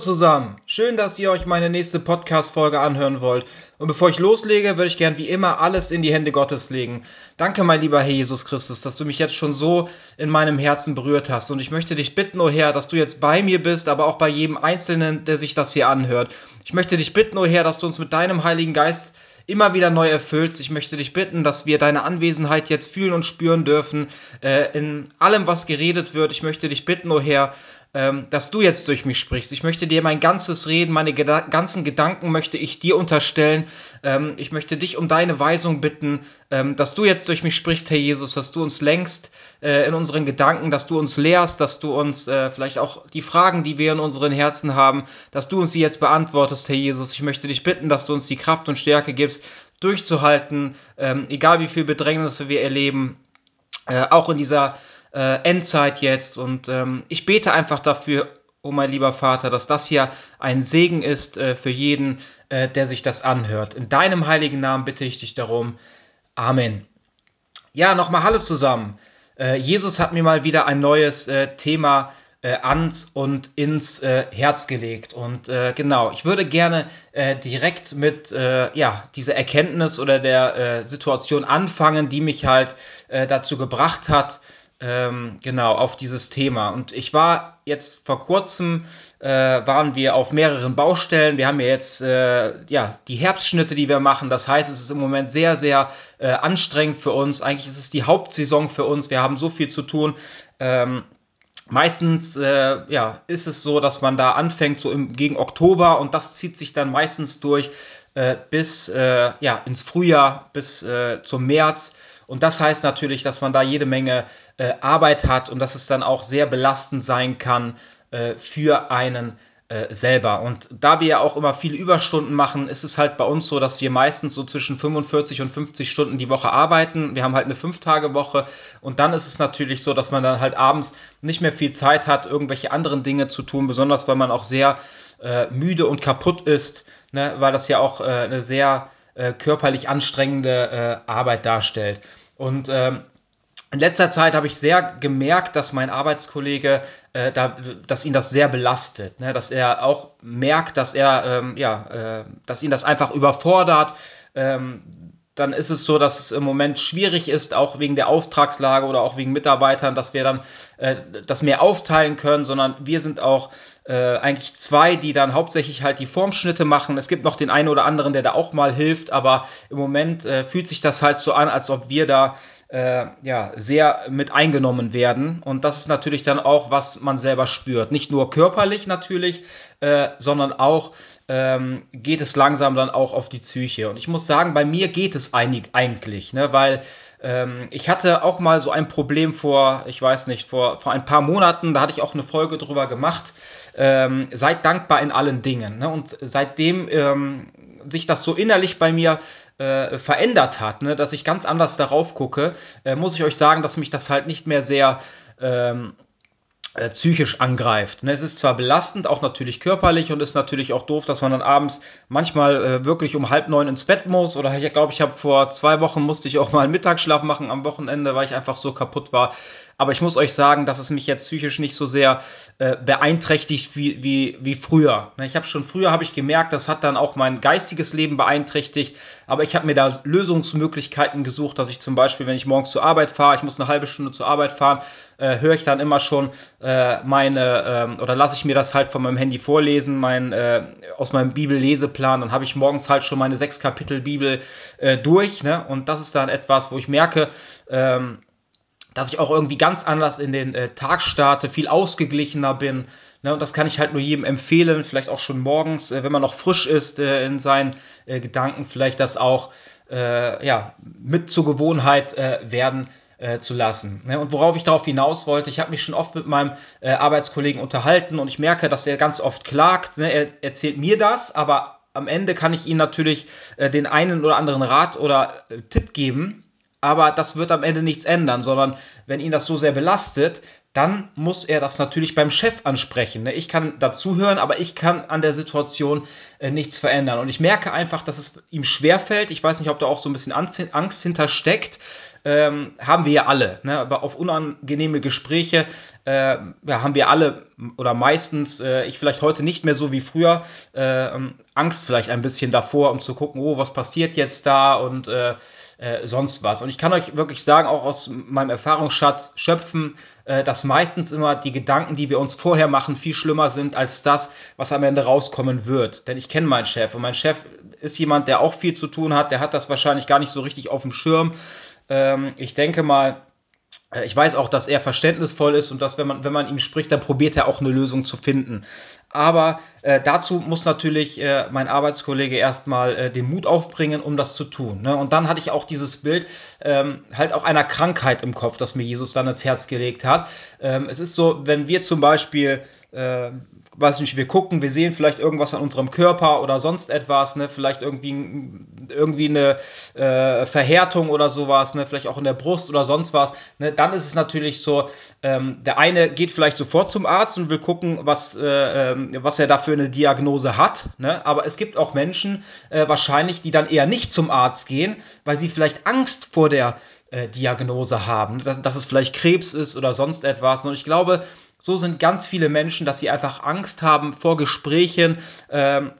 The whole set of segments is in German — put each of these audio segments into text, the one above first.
zusammen. Schön, dass ihr euch meine nächste Podcast-Folge anhören wollt. Und bevor ich loslege, würde ich gern wie immer alles in die Hände Gottes legen. Danke, mein lieber Herr Jesus Christus, dass du mich jetzt schon so in meinem Herzen berührt hast. Und ich möchte dich bitten, oh Herr, dass du jetzt bei mir bist, aber auch bei jedem Einzelnen, der sich das hier anhört. Ich möchte dich bitten, oh Herr, dass du uns mit deinem Heiligen Geist immer wieder neu erfüllst. Ich möchte dich bitten, dass wir deine Anwesenheit jetzt fühlen und spüren dürfen äh, in allem, was geredet wird. Ich möchte dich bitten, oh Herr, ähm, dass du jetzt durch mich sprichst. Ich möchte dir mein ganzes Reden, meine Geda ganzen Gedanken möchte ich dir unterstellen. Ähm, ich möchte dich um deine Weisung bitten, ähm, dass du jetzt durch mich sprichst, Herr Jesus, dass du uns lenkst äh, in unseren Gedanken, dass du uns lehrst, dass du uns äh, vielleicht auch die Fragen, die wir in unseren Herzen haben, dass du uns sie jetzt beantwortest, Herr Jesus. Ich möchte dich bitten, dass du uns die Kraft und Stärke gibst, durchzuhalten, ähm, egal wie viel Bedrängnisse wir erleben, äh, auch in dieser äh, Endzeit jetzt. Und ähm, ich bete einfach dafür, oh mein lieber Vater, dass das hier ein Segen ist äh, für jeden, äh, der sich das anhört. In deinem heiligen Namen bitte ich dich darum. Amen. Ja, nochmal Hallo zusammen. Äh, Jesus hat mir mal wieder ein neues äh, Thema äh, ans und ins äh, Herz gelegt. Und äh, genau, ich würde gerne äh, direkt mit ja, dieser Erkenntnis oder der Situation anfangen, die mich halt dazu gebracht hat, ähm, genau, auf dieses Thema. Und ich war jetzt vor kurzem, äh, waren wir auf mehreren Baustellen. Wir haben ja jetzt äh, ja, die Herbstschnitte, die wir machen. Das heißt, es ist im Moment sehr, sehr äh, anstrengend für uns. Eigentlich ist es die Hauptsaison für uns. Wir haben so viel zu tun. Ähm, Meistens äh, ja, ist es so, dass man da anfängt, so im, gegen Oktober und das zieht sich dann meistens durch äh, bis äh, ja, ins Frühjahr, bis äh, zum März. Und das heißt natürlich, dass man da jede Menge äh, Arbeit hat und dass es dann auch sehr belastend sein kann äh, für einen äh, selber. Und da wir ja auch immer viele Überstunden machen, ist es halt bei uns so, dass wir meistens so zwischen 45 und 50 Stunden die Woche arbeiten. Wir haben halt eine 5-Tage-Woche und dann ist es natürlich so, dass man dann halt abends nicht mehr viel Zeit hat, irgendwelche anderen Dinge zu tun, besonders weil man auch sehr äh, müde und kaputt ist, ne? weil das ja auch äh, eine sehr äh, körperlich anstrengende äh, Arbeit darstellt. Und ähm, in letzter Zeit habe ich sehr gemerkt, dass mein Arbeitskollege, äh, da, dass ihn das sehr belastet, ne? dass er auch merkt, dass er, ähm, ja, äh, dass ihn das einfach überfordert. Ähm, dann ist es so, dass es im Moment schwierig ist, auch wegen der Auftragslage oder auch wegen Mitarbeitern, dass wir dann äh, das mehr aufteilen können, sondern wir sind auch äh, eigentlich zwei, die dann hauptsächlich halt die Formschnitte machen. Es gibt noch den einen oder anderen, der da auch mal hilft, aber im Moment äh, fühlt sich das halt so an, als ob wir da äh, ja, sehr mit eingenommen werden. Und das ist natürlich dann auch, was man selber spürt. Nicht nur körperlich natürlich, äh, sondern auch ähm, geht es langsam dann auch auf die Psyche. Und ich muss sagen, bei mir geht es einig, eigentlich, ne? weil Ähm, ich hatte auch mal so ein Problem vor, ich weiß nicht, vor, vor ein paar Monaten, da hatte ich auch eine Folge drüber gemacht. Ähm, seid dankbar in allen Dingen. Ne? Und seitdem ähm, sich das so innerlich bei mir äh, verändert hat, ne? dass ich ganz anders darauf gucke, äh, muss ich euch sagen, dass mich das halt nicht mehr sehr ähm, äh, psychisch angreift. Ne? Es ist zwar belastend, auch natürlich körperlich und ist natürlich auch doof, dass man dann abends manchmal äh, wirklich um halb neun ins Bett muss. Oder ich glaube, ich habe vor zwei Wochen musste ich auch mal einen Mittagsschlaf machen am Wochenende, weil ich einfach so kaputt war. Aber ich muss euch sagen, dass es mich jetzt psychisch nicht so sehr äh, beeinträchtigt wie, wie, wie früher. Ne, ich habe schon früher habe ich gemerkt, das hat dann auch mein geistiges Leben beeinträchtigt. Aber ich habe mir da Lösungsmöglichkeiten gesucht, dass ich zum Beispiel, wenn ich morgens zur Arbeit fahre, ich muss eine halbe Stunde zur Arbeit fahren, äh, höre ich dann immer schon äh, meine äh, oder lasse ich mir das halt von meinem Handy vorlesen, mein, äh, aus meinem Bibelleseplan. Dann habe ich morgens halt schon meine sechs Kapitel Bibel äh, durch. Ne? Und das ist dann etwas, wo ich merke, ähm, dass ich auch irgendwie ganz anders in den äh, Tag starte, viel ausgeglichener bin. Ne, und das kann ich halt nur jedem empfehlen, vielleicht auch schon morgens, äh, wenn man noch frisch ist äh, in seinen äh, Gedanken, vielleicht das auch äh, ja, mit zur Gewohnheit äh, werden zu lassen. Ne, und worauf ich darauf hinaus wollte, ich habe mich schon oft mit meinem Arbeitskollegen unterhalten und ich merke, dass er ganz oft klagt. Ne, er erzählt mir das, aber am Ende kann ich ihm natürlich den einen oder anderen Rat oder Tipp geben aber das wird am Ende nichts ändern, sondern wenn ihn das so sehr belastet, dann muss er das natürlich beim Chef ansprechen. Ne? Ich kann dazuhören, aber ich kann an der Situation äh, nichts verändern. Und ich merke einfach, dass es ihm schwerfällt. Ich weiß nicht, ob da auch so ein bisschen Angst hintersteckt. Ähm, haben wir ja alle. Ne? Aber auf unangenehme Gespräche äh, haben wir alle oder meistens, äh, ich vielleicht heute nicht mehr so wie früher, äh, Angst vielleicht ein bisschen davor, um zu gucken, oh, was passiert jetzt da und äh, sonst was. Und ich kann euch wirklich sagen, auch aus meinem Erfahrungsschatz schöpfen, äh, dass meistens immer die Gedanken, die wir uns vorher machen, viel schlimmer sind als das, was am Ende rauskommen wird. Denn ich kenne meinen Chef und mein Chef ist jemand, der auch viel zu tun hat, der hat das wahrscheinlich gar nicht so richtig auf dem Schirm. Ähm, ich denke mal, ich weiß auch, dass er verständnisvoll ist und dass, wenn man, wenn man ihm spricht, dann probiert er auch eine Lösung zu finden. Aber äh, dazu muss natürlich äh, mein Arbeitskollege erstmal äh, den Mut aufbringen, um das zu tun. Ne? Und dann hatte ich auch dieses Bild ähm, halt auch einer Krankheit im Kopf, das mir Jesus dann ins Herz gelegt hat. Ähm, es ist so, wenn wir zum Beispiel äh, weiß nicht, wir gucken, wir sehen vielleicht irgendwas an unserem Körper oder sonst etwas, ne, vielleicht irgendwie, irgendwie eine äh, Verhärtung oder sowas, ne, vielleicht auch in der Brust oder sonst was, ne, dann ist es natürlich so, ähm, der eine geht vielleicht sofort zum Arzt und will gucken, was, äh, ähm, was er da für eine Diagnose hat, ne, aber es gibt auch Menschen äh, wahrscheinlich, die dann eher nicht zum Arzt gehen, weil sie vielleicht Angst vor der äh, Diagnose haben, ne, dass, dass es vielleicht Krebs ist oder sonst etwas. Und ich glaube, so sind ganz viele Menschen, dass sie einfach Angst haben vor Gesprächen, ähm,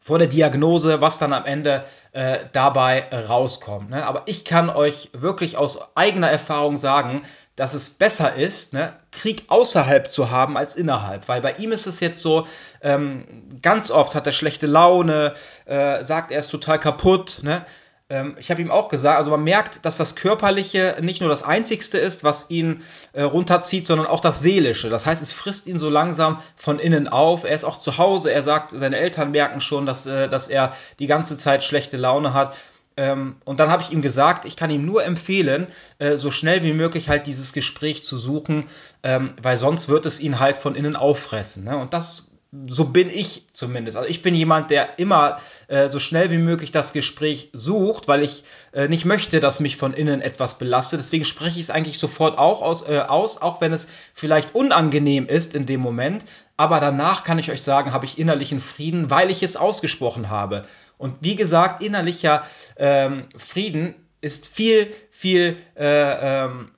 vor der Diagnose, was dann am Ende äh, dabei rauskommt. Ne? Aber ich kann euch wirklich aus eigener Erfahrung sagen, dass es besser ist, ne, Krieg außerhalb zu haben als innerhalb. Weil bei ihm ist es jetzt so, ähm, ganz oft hat er schlechte Laune, äh, sagt, er ist total kaputt. Ne? Ähm, ich habe ihm auch gesagt, also man merkt, dass das Körperliche nicht nur das Einzigste ist, was ihn äh, runterzieht, sondern auch das Seelische. Das heißt, es frisst ihn so langsam von innen auf. Er ist auch zu Hause. Er sagt, seine Eltern merken schon, dass, äh, dass er die ganze Zeit schlechte Laune hat. Ähm, und dann habe ich ihm gesagt, ich kann ihm nur empfehlen, äh, so schnell wie möglich halt dieses Gespräch zu suchen, ähm, weil sonst wird es ihn halt von innen auffressen. Ne? Und das so bin ich zumindest. Also ich bin jemand, der immer äh, so schnell wie möglich das Gespräch sucht, weil ich äh, nicht möchte, dass mich von innen etwas belastet. Deswegen spreche ich es eigentlich sofort auch aus, äh, aus, auch wenn es vielleicht unangenehm ist in dem Moment. Aber danach kann ich euch sagen, habe ich innerlichen Frieden, weil ich es ausgesprochen habe. Und wie gesagt, innerlicher ähm, Frieden ist viel, viel äh, ähm,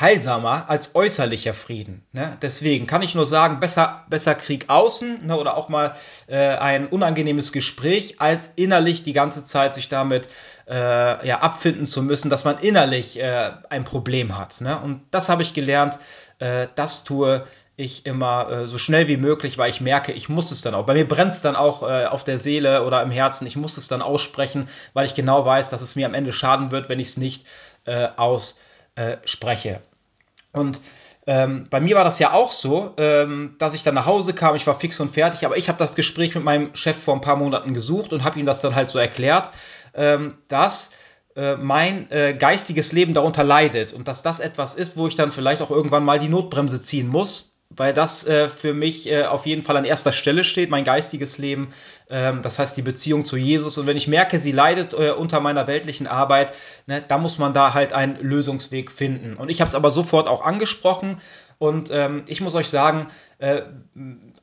heilsamer als äußerlicher Frieden. Ne? Deswegen kann ich nur sagen, besser, besser Krieg außen ne? oder auch mal äh, ein unangenehmes Gespräch, als innerlich die ganze Zeit sich damit äh, ja, abfinden zu müssen, dass man innerlich äh, ein Problem hat. Ne? Und das habe ich gelernt, äh, das tue ich immer äh, so schnell wie möglich, weil ich merke, ich muss es dann auch. Bei mir brennt es dann auch äh, auf der Seele oder im Herzen. Ich muss es dann aussprechen, weil ich genau weiß, dass es mir am Ende schaden wird, wenn ich es nicht ausspreche. Und ähm, bei mir war das ja auch so, ähm, dass ich dann nach Hause kam, ich war fix und fertig, aber ich habe das Gespräch mit meinem Chef vor ein paar Monaten gesucht und habe ihm das dann halt so erklärt, ähm, dass äh, mein äh, geistiges Leben darunter leidet und dass das etwas ist, wo ich dann vielleicht auch irgendwann mal die Notbremse ziehen muss, weil das äh, für mich äh, auf jeden Fall an erster Stelle steht, mein geistiges Leben, ähm, das heißt die Beziehung zu Jesus. Und wenn ich merke, sie leidet äh, unter meiner weltlichen Arbeit, ne, da muss man da halt einen Lösungsweg finden. Und ich habe es aber sofort auch angesprochen und ähm, ich muss euch sagen, äh,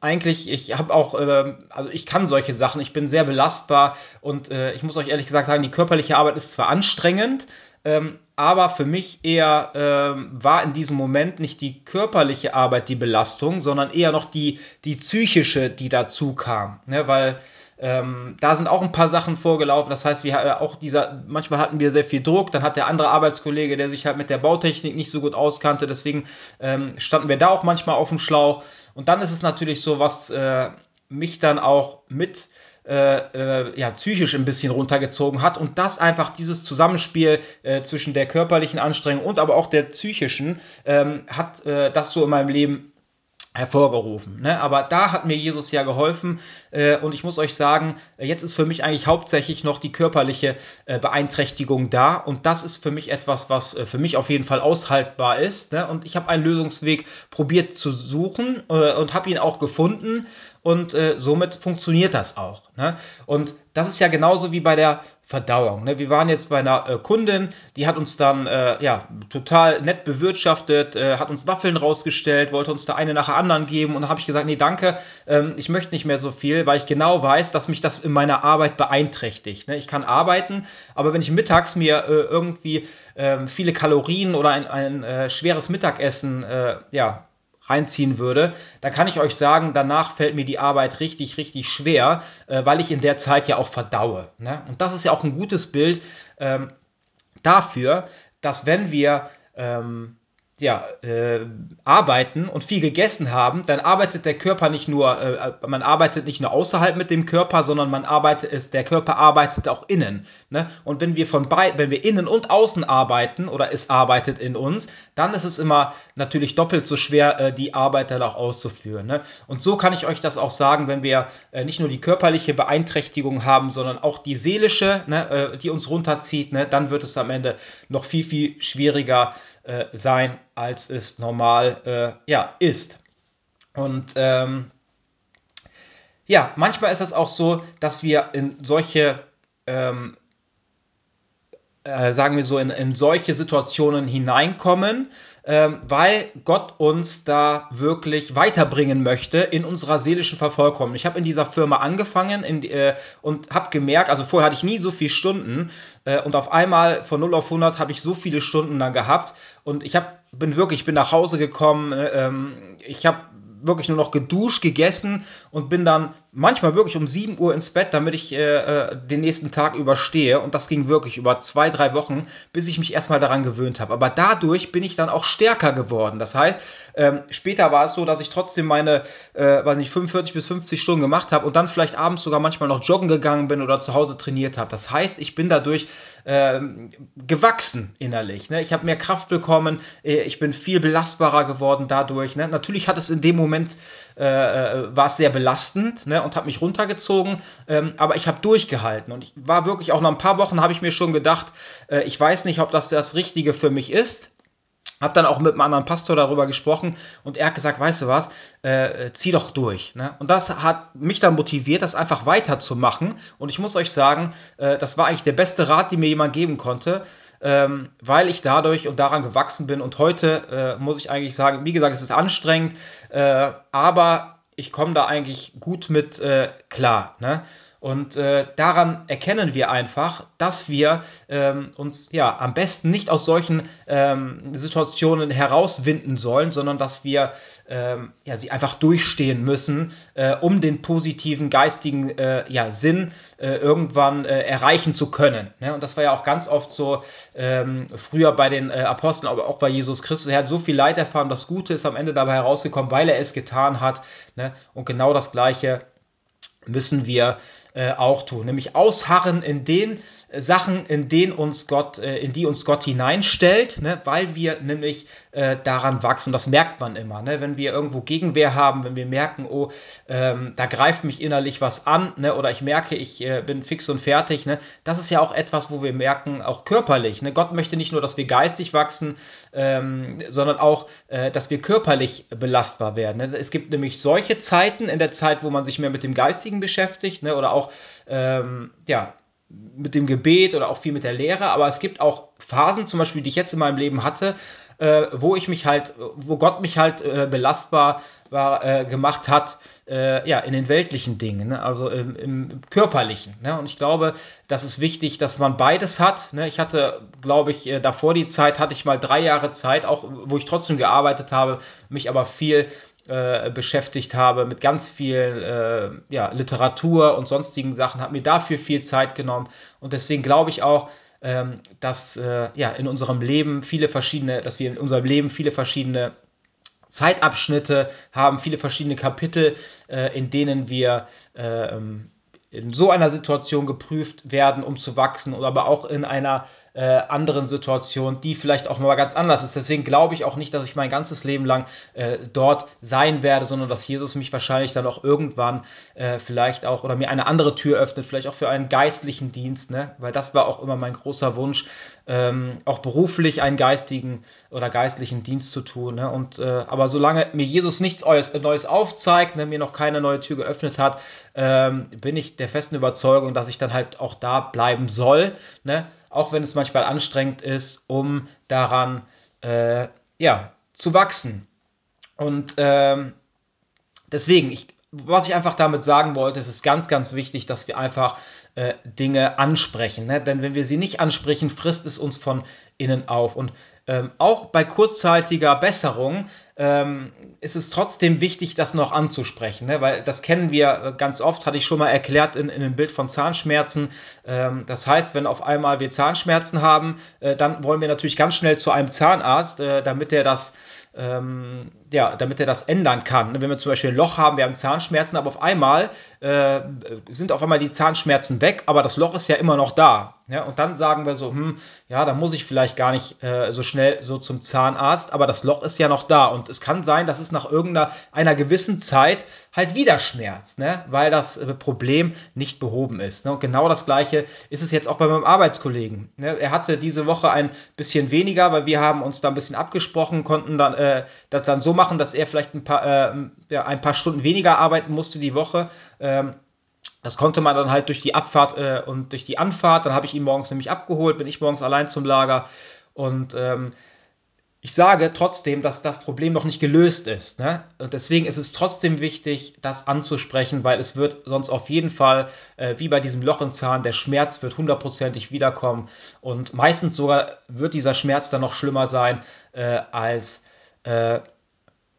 eigentlich, ich habe auch, äh, also ich kann solche Sachen, ich bin sehr belastbar und äh, ich muss euch ehrlich gesagt sagen, die körperliche Arbeit ist zwar anstrengend, ähm, aber für mich eher ähm, war in diesem Moment nicht die körperliche Arbeit die Belastung, sondern eher noch die, die psychische, die dazu kam. Ne? Weil ähm, da sind auch ein paar Sachen vorgelaufen. Das heißt, wir äh, auch dieser, manchmal hatten wir sehr viel Druck. Dann hat der andere Arbeitskollege, der sich halt mit der Bautechnik nicht so gut auskannte, deswegen ähm, standen wir da auch manchmal auf dem Schlauch. Und dann ist es natürlich so, was äh, mich dann auch mit äh, äh, ja, psychisch ein bisschen runtergezogen hat und das einfach dieses Zusammenspiel äh, zwischen der körperlichen Anstrengung und aber auch der psychischen ähm, hat äh, das so in meinem Leben hervorgerufen. Ne? Aber da hat mir Jesus ja geholfen äh, und ich muss euch sagen, jetzt ist für mich eigentlich hauptsächlich noch die körperliche äh, Beeinträchtigung da und das ist für mich etwas, was äh, für mich auf jeden Fall aushaltbar ist. Ne? Und ich habe einen Lösungsweg probiert zu suchen äh, und habe ihn auch gefunden und äh, somit funktioniert das auch. Ne? Und das ist ja genauso wie bei der Verdauung. Ne? Wir waren jetzt bei einer äh, Kundin, die hat uns dann äh, ja total nett bewirtschaftet, äh, hat uns Waffeln rausgestellt, wollte uns da eine nach der anderen geben und dann habe ich gesagt, nee, danke, ähm, ich möchte nicht mehr so viel, weil ich genau weiß, dass mich das in meiner Arbeit beeinträchtigt. Ne? Ich kann arbeiten, aber wenn ich mittags mir äh, irgendwie ähm, viele Kalorien oder ein, ein äh, schweres Mittagessen ja, reinziehen würde, dann kann ich euch sagen, danach fällt mir die Arbeit richtig, richtig schwer, äh, weil ich in der Zeit ja auch verdaue. Ne? Und das ist ja auch ein gutes Bild ähm, dafür, dass wenn wir ähm, ja, äh, arbeiten und viel gegessen haben, dann arbeitet der Körper nicht nur, äh, man arbeitet nicht nur außerhalb mit dem Körper, sondern man arbeitet es, der Körper arbeitet auch innen. Ne? Und wenn wir von beiden, wenn wir innen und außen arbeiten oder es arbeitet in uns, dann ist es immer natürlich doppelt so schwer, äh, die Arbeit dann auch auszuführen. Ne? Und so kann ich euch das auch sagen, wenn wir äh, nicht nur die körperliche Beeinträchtigung haben, sondern auch die seelische, ne, äh, die uns runterzieht, ne, dann wird es am Ende noch viel, viel schwieriger äh, sein, als es normal äh, ja, ist. Und ähm, ja, manchmal ist es auch so, dass wir in solche ähm, äh, sagen wir so, in, in solche Situationen hineinkommen, ähm, weil Gott uns da wirklich weiterbringen möchte in unserer seelischen Vervollkommnung. Ich habe in dieser Firma angefangen in, äh, und habe gemerkt, also vorher hatte ich nie so viele Stunden äh, und auf einmal von 0 auf 100 habe ich so viele Stunden dann gehabt und ich hab, bin wirklich, ich bin nach Hause gekommen, äh, ähm, ich habe wirklich nur noch geduscht, gegessen und bin dann manchmal wirklich um 7 Uhr ins Bett, damit ich äh, äh, den nächsten Tag überstehe. Und das ging wirklich über zwei, drei Wochen, bis ich mich erstmal daran gewöhnt habe. Aber dadurch bin ich dann auch stärker geworden. Das heißt, ähm, später war es so, dass ich trotzdem meine, äh, weiß nicht, 45 bis 50 Stunden gemacht habe und dann vielleicht abends sogar manchmal noch joggen gegangen bin oder zu Hause trainiert habe. Das heißt, ich bin dadurch ähm, gewachsen innerlich. Ne? Ich habe mehr Kraft bekommen, äh, ich bin viel belastbarer geworden dadurch. Ne? Natürlich hat es in dem Moment, äh, äh war es sehr belastend. Ne? Und habe mich runtergezogen, ähm, aber ich habe durchgehalten und ich war wirklich auch nach ein paar Wochen habe ich mir schon gedacht, äh, ich weiß nicht, ob das das Richtige für mich ist. Hab dann auch mit einem anderen Pastor darüber gesprochen und er hat gesagt, weißt du was, äh, zieh doch durch. Ne? Und das hat mich dann motiviert, das einfach weiterzumachen. Und ich muss euch sagen, äh, das war eigentlich der beste Rat, den mir jemand geben konnte, ähm, weil ich dadurch und daran gewachsen bin. Und heute äh, muss ich eigentlich sagen, wie gesagt, es ist anstrengend, äh, aber ich komme da eigentlich gut mit äh, klar. Ne? Und äh, daran erkennen wir einfach, dass wir ähm, uns ja am besten nicht aus solchen ähm, Situationen herauswinden sollen, sondern dass wir ähm, ja, sie einfach durchstehen müssen, äh, um den positiven geistigen äh, ja, Sinn äh, irgendwann äh, erreichen zu können. Ne? Und das war ja auch ganz oft so ähm, früher bei den äh, Aposteln, aber auch bei Jesus Christus. Er hat so viel Leid erfahren, das Gute ist am Ende dabei herausgekommen, weil er es getan hat. Ne? Und genau das Gleiche müssen wir äh, auch tun, nämlich ausharren in den Sachen, in denen uns Gott, äh, in die uns Gott hineinstellt, ne, weil wir nämlich äh, daran wachsen. Das merkt man immer, ne, wenn wir irgendwo Gegenwehr haben, wenn wir merken, oh, ähm, da greift mich innerlich was an, ne, oder ich merke, ich äh, bin fix und fertig. Ne, das ist ja auch etwas, wo wir merken, auch körperlich. Ne, Gott möchte nicht nur, dass wir geistig wachsen, ähm, sondern auch, äh, dass wir körperlich belastbar werden. Ne. Es gibt nämlich solche Zeiten in der Zeit, wo man sich mehr mit dem Geistigen beschäftigt, ne, oder auch ähm, ja mit dem Gebet oder auch viel mit der Lehre, aber es gibt auch Phasen, zum Beispiel, die ich jetzt in meinem Leben hatte, äh, wo ich mich halt, wo Gott mich halt äh, belastbar war, äh, gemacht hat, äh, ja, in den weltlichen Dingen, ne? also im, im körperlichen. Ne? Und ich glaube, das ist wichtig, dass man beides hat. Ne? Ich hatte, glaube ich, äh, davor die Zeit, hatte ich mal drei Jahre Zeit, auch wo ich trotzdem gearbeitet habe, mich aber viel äh, beschäftigt habe, mit ganz viel äh, ja, Literatur und sonstigen Sachen, habe mir dafür viel Zeit genommen. Und deswegen glaube ich auch, ähm, dass äh, ja, in unserem Leben viele verschiedene, dass wir in unserem Leben viele verschiedene Zeitabschnitte haben, viele verschiedene Kapitel, äh, in denen wir ähm, in so einer Situation geprüft werden, um zu wachsen, oder aber auch in einer äh, anderen Situation, die vielleicht auch mal ganz anders ist. Deswegen glaube ich auch nicht, dass ich mein ganzes Leben lang äh, dort sein werde, sondern dass Jesus mich wahrscheinlich dann auch irgendwann äh, vielleicht auch oder mir eine andere Tür öffnet, vielleicht auch für einen geistlichen Dienst, ne? weil das war auch immer mein großer Wunsch, ähm, auch beruflich einen geistigen oder geistlichen Dienst zu tun. Ne? Und, äh, aber solange mir Jesus nichts Neues aufzeigt, ne, mir noch keine neue Tür geöffnet hat, ähm, bin ich der festen Überzeugung, dass ich dann halt auch da bleiben soll. Ne? Auch wenn es manchmal anstrengend ist, um daran äh, ja, zu wachsen. Und ähm, deswegen, ich, was ich einfach damit sagen wollte, es ist ganz, ganz wichtig, dass wir einfach äh, Dinge ansprechen. Ne? Denn wenn wir sie nicht ansprechen, frisst es uns von innen auf. Und ähm, auch bei kurzzeitiger Besserung ähm, ist es trotzdem wichtig, das noch anzusprechen, ne? weil das kennen wir äh, ganz oft, hatte ich schon mal erklärt in, in einem Bild von Zahnschmerzen. Ähm, das heißt, wenn auf einmal wir Zahnschmerzen haben, äh, dann wollen wir natürlich ganz schnell zu einem Zahnarzt, äh, damit er das ähm, ja, damit er das ändern kann. Wenn wir zum Beispiel ein Loch haben, wir haben Zahnschmerzen, aber auf einmal äh, sind auf einmal die Zahnschmerzen weg, aber das Loch ist ja immer noch da. Ja, und dann sagen wir so, hm, ja, da muss ich vielleicht gar nicht äh, so schnell so zum Zahnarzt, aber das Loch ist ja noch da. Und es kann sein, dass es nach irgendeiner einer gewissen Zeit halt wieder schmerzt, ne? weil das äh, Problem nicht behoben ist. Ne? Und genau das gleiche ist es jetzt auch bei meinem Arbeitskollegen. Ne? Er hatte diese Woche ein bisschen weniger, weil wir haben uns da ein bisschen abgesprochen, konnten dann äh, das dann so machen, dass er vielleicht ein paar, äh, ja, ein paar Stunden weniger arbeiten musste die Woche. Ähm, das konnte man dann halt durch die Abfahrt äh, und durch die Anfahrt. Dann habe ich ihn morgens nämlich abgeholt, bin ich morgens allein zum Lager. Und ähm, ich sage trotzdem, dass das Problem noch nicht gelöst ist. Ne? Und deswegen ist es trotzdem wichtig, das anzusprechen, weil es wird sonst auf jeden Fall, äh, wie bei diesem Loch im Zahn, der Schmerz wird hundertprozentig wiederkommen. Und meistens sogar wird dieser Schmerz dann noch schlimmer sein äh, als äh,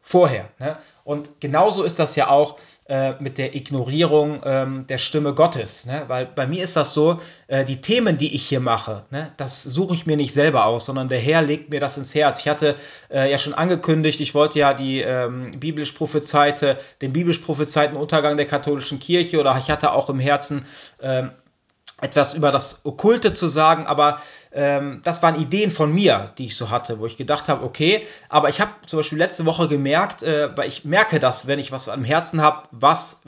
vorher. Ne? Und genauso ist das ja auch äh, mit der Ignorierung ähm, der Stimme Gottes. Ne? Weil bei mir ist das so, äh, die Themen, die ich hier mache, ne, das suche ich mir nicht selber aus, sondern der Herr legt mir das ins Herz. Ich hatte äh, ja schon angekündigt, ich wollte ja die ähm, biblisch prophezeite, den biblisch prophezeiten Untergang der katholischen Kirche oder ich hatte auch im Herzen ähm, etwas über das Okkulte zu sagen, aber ähm, das waren Ideen von mir, die ich so hatte, wo ich gedacht habe, okay, aber ich habe zum Beispiel letzte Woche gemerkt, äh, weil ich merke das, wenn ich was am Herzen habe, was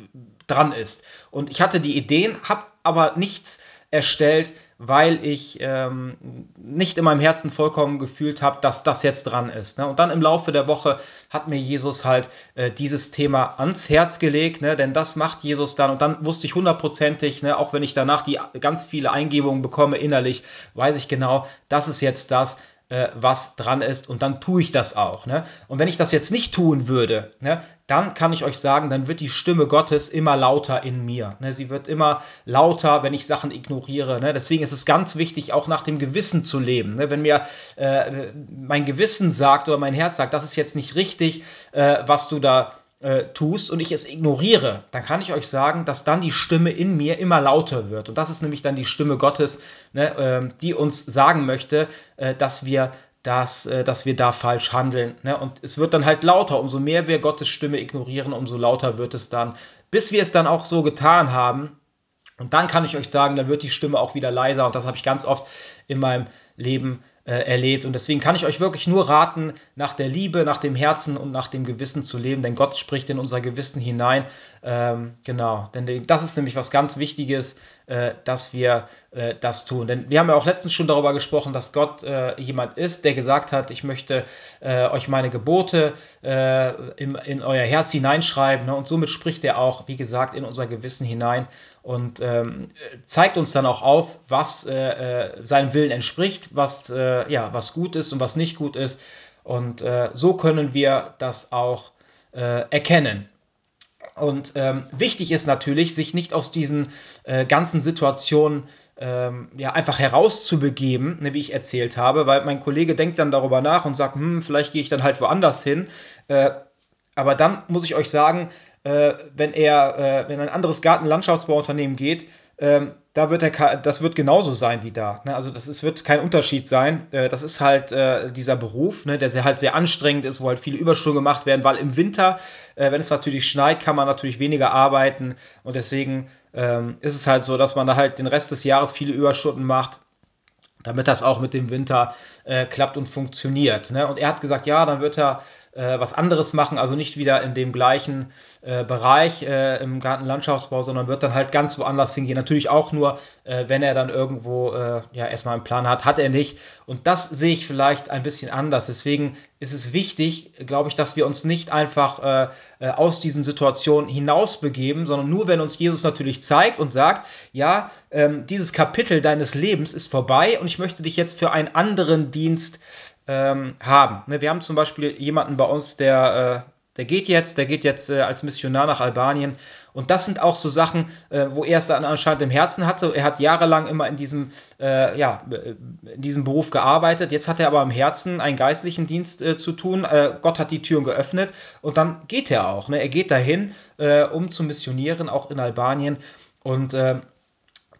dran ist. Und ich hatte die Ideen, habe aber nichts erstellt, weil ich ähm, nicht in meinem Herzen vollkommen gefühlt habe, dass das jetzt dran ist. Ne? Und dann im Laufe der Woche hat mir Jesus halt äh, dieses Thema ans Herz gelegt, ne? denn das macht Jesus dann. Und dann wusste ich hundertprozentig, ne, auch wenn ich danach die ganz viele Eingebungen bekomme innerlich, weiß ich genau, das ist jetzt das, äh, was dran ist und dann tue ich das auch. Ne? Und wenn ich das jetzt nicht tun würde, ne, dann kann ich euch sagen, dann wird die Stimme Gottes immer lauter in mir. Ne? Sie wird immer lauter, wenn ich Sachen ignoriere. Ne? Deswegen ist es ganz wichtig, auch nach dem Gewissen zu leben. Ne? Wenn mir äh, mein Gewissen sagt oder mein Herz sagt, das ist jetzt nicht richtig, äh, was du da äh, tust und ich es ignoriere, dann kann ich euch sagen, dass dann die Stimme in mir immer lauter wird. Und das ist nämlich dann die Stimme Gottes, ne, äh, die uns sagen möchte, äh, dass wir dass, äh, dass wir da falsch handeln. Ne? Und es wird dann halt lauter. Umso mehr wir Gottes Stimme ignorieren, umso lauter wird es dann. Bis wir es dann auch so getan haben, Und dann kann ich euch sagen, dann wird die Stimme auch wieder leiser. Und das habe ich ganz oft in meinem Leben erlebt. Und deswegen kann ich euch wirklich nur raten, nach der Liebe, nach dem Herzen und nach dem Gewissen zu leben, denn Gott spricht in unser Gewissen hinein. Ähm, genau, denn das ist nämlich was ganz Wichtiges, äh, dass wir äh, das tun. Denn wir haben ja auch letztens schon darüber gesprochen, dass Gott äh, jemand ist, der gesagt hat, ich möchte äh, euch meine Gebote äh, in, in, euer Herz hineinschreiben. Ne? Und somit spricht er auch, wie gesagt, in unser Gewissen hinein und ähm, zeigt uns dann auch auf, was äh, seinem Willen entspricht, was, ja, was gut ist und was nicht gut ist. Und so können wir das auch erkennen. Und ähm, wichtig ist natürlich, sich nicht aus diesen äh, ganzen Situationen ähm, ja, einfach herauszubegeben, ne, wie ich erzählt habe, weil mein Kollege denkt dann darüber nach und sagt, hm, vielleicht gehe ich dann halt woanders hin. Äh, aber dann muss ich euch sagen, äh, wenn er, äh, wenn ein anderes Gartenlandschaftsbauunternehmen geht, ähm, da wird er, das wird genauso sein wie da. Ne? Also das ist, wird kein Unterschied sein. Äh, das ist halt äh, dieser Beruf, ne? der sehr, halt sehr anstrengend ist, wo halt viele Überstunden gemacht werden, weil im Winter, äh, wenn es natürlich schneit, kann man natürlich weniger arbeiten und deswegen ähm, ist es halt so, dass man da halt den Rest des Jahres viele Überstunden macht damit das auch mit dem Winter äh, klappt und funktioniert. Ne? Und er hat gesagt, ja, dann wird er äh, was anderes machen, also nicht wieder in dem gleichen äh, Bereich äh, im Gartenlandschaftsbau, sondern wird dann halt ganz woanders hingehen. Natürlich auch nur, äh, wenn er dann irgendwo äh, ja erstmal einen Plan hat, hat er nicht. Und das sehe ich vielleicht ein bisschen anders. Deswegen ist es wichtig, glaube ich, dass wir uns nicht einfach äh, aus diesen Situationen hinausbegeben, sondern nur, wenn uns Jesus natürlich zeigt und sagt, ja, ähm, dieses Kapitel deines Lebens ist vorbei und ich möchte dich jetzt für einen anderen Dienst ähm, haben. Ne, wir haben zum Beispiel jemanden bei uns, der, äh, der geht jetzt, der geht jetzt äh, als Missionar nach Albanien. Und das sind auch so Sachen, äh, wo er es dann anscheinend im Herzen hatte. Er hat jahrelang immer in diesem, äh, ja, äh, in diesem Beruf gearbeitet. Jetzt hat er aber im Herzen einen geistlichen Dienst äh, zu tun. Gott hat die Türen geöffnet und dann geht er auch. Ne? Er geht dahin, um zu missionieren, auch in Albanien. Und